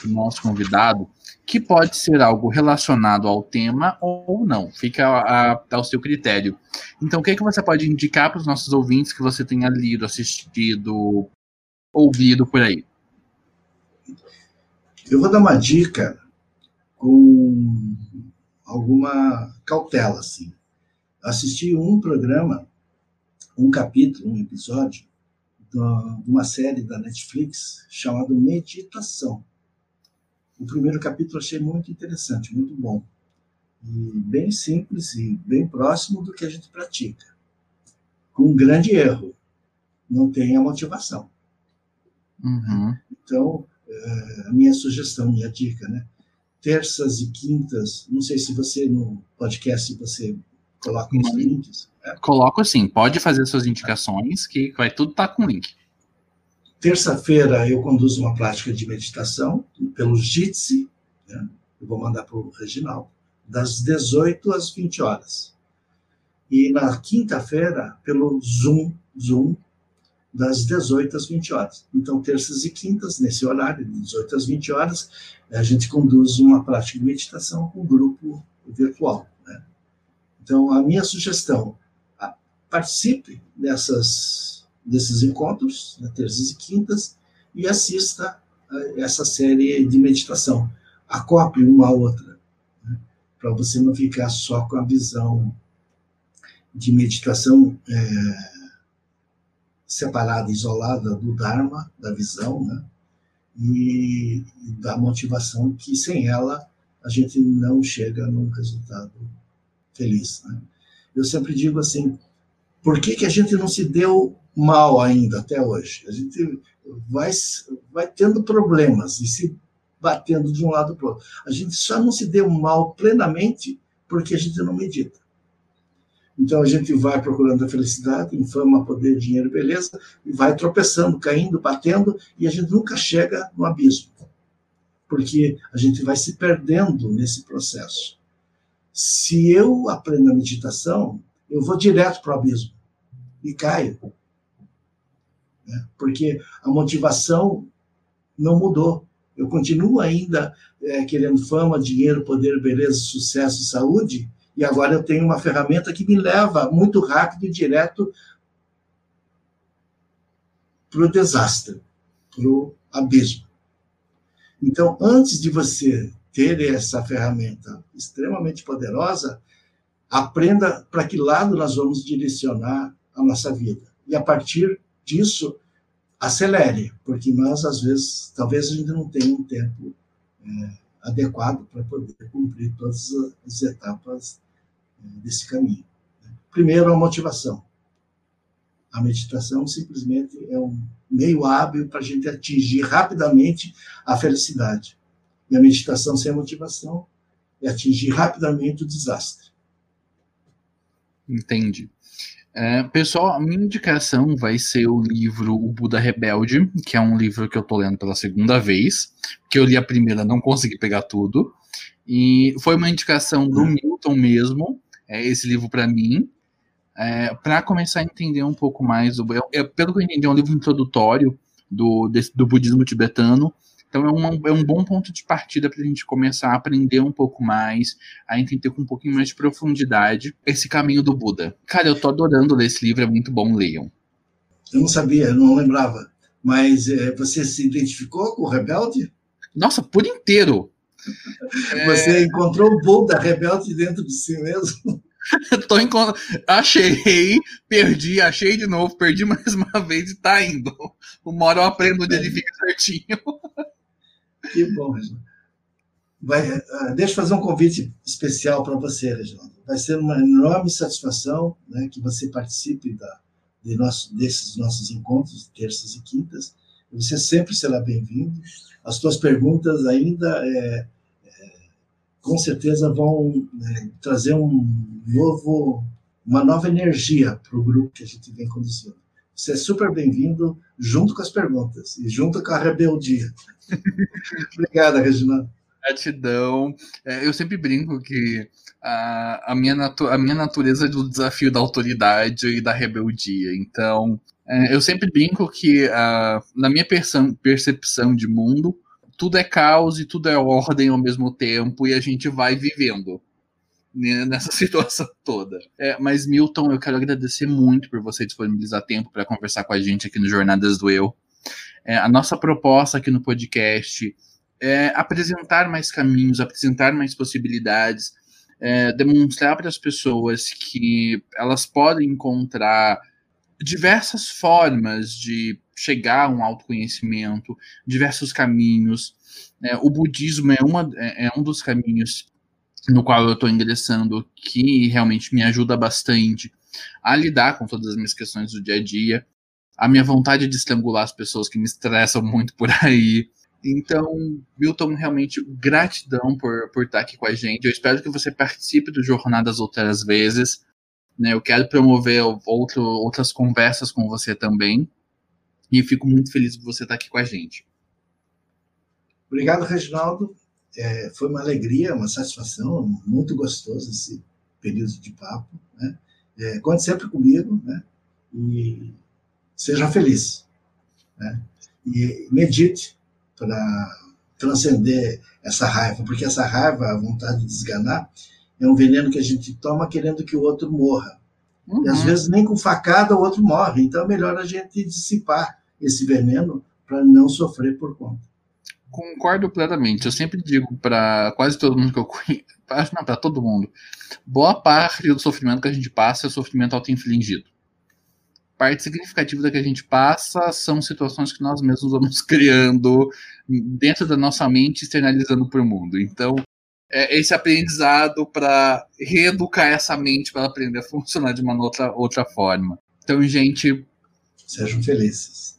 do nosso convidado, que pode ser algo relacionado ao tema ou não, fica a, a, ao seu critério. Então, o que, é que você pode indicar para os nossos ouvintes que você tenha lido, assistido, ouvido por aí? Eu vou dar uma dica com alguma cautela, assim. Assisti um programa, um capítulo, um episódio de uma série da Netflix chamado Meditação. O primeiro capítulo achei muito interessante, muito bom. E bem simples e bem próximo do que a gente pratica. Com um grande erro, não tem a motivação. Uhum. Então, eh, a minha sugestão, minha dica, né? terças e quintas. Não sei se você no podcast você coloca os links. Coloco sim, pode fazer suas indicações, que vai tudo estar tá com link. Terça-feira eu conduzo uma prática de meditação pelo Jitsi, né? eu vou mandar para o Reginaldo, das 18 às 20 horas. E na quinta-feira, pelo Zoom, Zoom, das 18 às 20 horas. Então, terças e quintas, nesse horário, de 18 às 20 horas, a gente conduz uma prática de meditação com um grupo virtual. Né? Então, a minha sugestão, participe dessas, desses encontros, né, terças e quintas, e assista essa série de meditação. Acople uma a outra, né? para você não ficar só com a visão de meditação é, separada, isolada do Dharma, da visão, né? e, e da motivação que sem ela a gente não chega num resultado feliz. Né? Eu sempre digo assim, por que, que a gente não se deu mal ainda até hoje? A gente vai, vai tendo problemas e se batendo de um lado para o outro. A gente só não se deu mal plenamente porque a gente não medita. Então a gente vai procurando a felicidade, infama, poder, dinheiro, beleza, e vai tropeçando, caindo, batendo, e a gente nunca chega no abismo. Porque a gente vai se perdendo nesse processo. Se eu aprendo a meditação, eu vou direto para o abismo e caio. Né? Porque a motivação não mudou. Eu continuo ainda é, querendo fama, dinheiro, poder, beleza, sucesso, saúde, e agora eu tenho uma ferramenta que me leva muito rápido e direto para o desastre, para o abismo. Então, antes de você ter essa ferramenta extremamente poderosa, aprenda para que lado nós vamos direcionar a nossa vida. E a partir disso, acelere, porque nós, às vezes, talvez a gente não tenha um tempo é, adequado para poder cumprir todas as etapas desse caminho. Primeiro, a motivação. A meditação simplesmente é um meio hábil para a gente atingir rapidamente a felicidade. E a meditação sem motivação é atingir rapidamente o desastre. Entendi. É, pessoal, a minha indicação vai ser o livro O Buda Rebelde, que é um livro que eu estou lendo pela segunda vez, que eu li a primeira, não consegui pegar tudo, e foi uma indicação do hum. Milton mesmo, é, esse livro para mim, é, para começar a entender um pouco mais. Do, é, pelo que eu entendi, é um livro introdutório do, desse, do budismo tibetano. Então é, uma, é um bom ponto de partida para a gente começar a aprender um pouco mais, a entender com um pouquinho mais de profundidade esse caminho do Buda. Cara, eu tô adorando ler esse livro, é muito bom, leiam. Eu não sabia, não lembrava. Mas é, você se identificou com o rebelde? Nossa, por inteiro. Você é... encontrou o Buda rebelde dentro de si mesmo? Tô encont... Achei, perdi, achei de novo, perdi mais uma vez e tá indo. Uma hora eu aprendo onde ele fica certinho. Que bom, Reginaldo. Vai, uh, deixa eu fazer um convite especial para você, Reginaldo. Vai ser uma enorme satisfação né, que você participe da, de nosso, desses nossos encontros, terças e quintas. Você sempre será bem-vindo. As suas perguntas ainda, é, é, com certeza, vão é, trazer um novo, uma nova energia para o grupo que a gente vem conduzindo. Você é super bem-vindo junto com as perguntas e junto com a rebeldia. Obrigado, Reginaldo. Gratidão. É, eu sempre brinco que a, a, minha a minha natureza é do desafio da autoridade e da rebeldia. Então, é, eu sempre brinco que, uh, na minha percepção de mundo, tudo é caos e tudo é ordem ao mesmo tempo e a gente vai vivendo nessa situação toda. É, mas, Milton, eu quero agradecer muito por você disponibilizar tempo para conversar com a gente aqui no Jornadas do Eu. É, a nossa proposta aqui no podcast é apresentar mais caminhos, apresentar mais possibilidades, é, demonstrar para as pessoas que elas podem encontrar diversas formas de chegar a um autoconhecimento, diversos caminhos. É, o budismo é, uma, é, é um dos caminhos no qual eu estou ingressando que realmente me ajuda bastante a lidar com todas as minhas questões do dia a dia. A minha vontade de estrangular as pessoas que me estressam muito por aí, então, Milton, realmente gratidão por, por estar aqui com a gente. Eu espero que você participe do Jornadas outras vezes. Né? Eu quero promover outro, outras conversas com você também. E fico muito feliz por você estar aqui com a gente. Obrigado, Reginaldo. É, foi uma alegria, uma satisfação, muito gostoso esse período de papo. Né? É, conte sempre comigo né? e seja feliz. Né? E medite para transcender essa raiva, porque essa raiva, a vontade de desganar, é um veneno que a gente toma querendo que o outro morra. Uhum. E às uhum. vezes nem com facada o outro morre. Então é melhor a gente dissipar esse veneno para não sofrer por conta. Concordo plenamente. Eu sempre digo para quase todo mundo que eu conheço, não, para todo mundo, boa parte do sofrimento que a gente passa é sofrimento auto-infligido parte significativa da que a gente passa são situações que nós mesmos vamos criando dentro da nossa mente, externalizando para o mundo. Então, é esse aprendizado para reeducar essa mente para aprender a funcionar de uma outra, outra forma. Então, gente. Sejam felizes.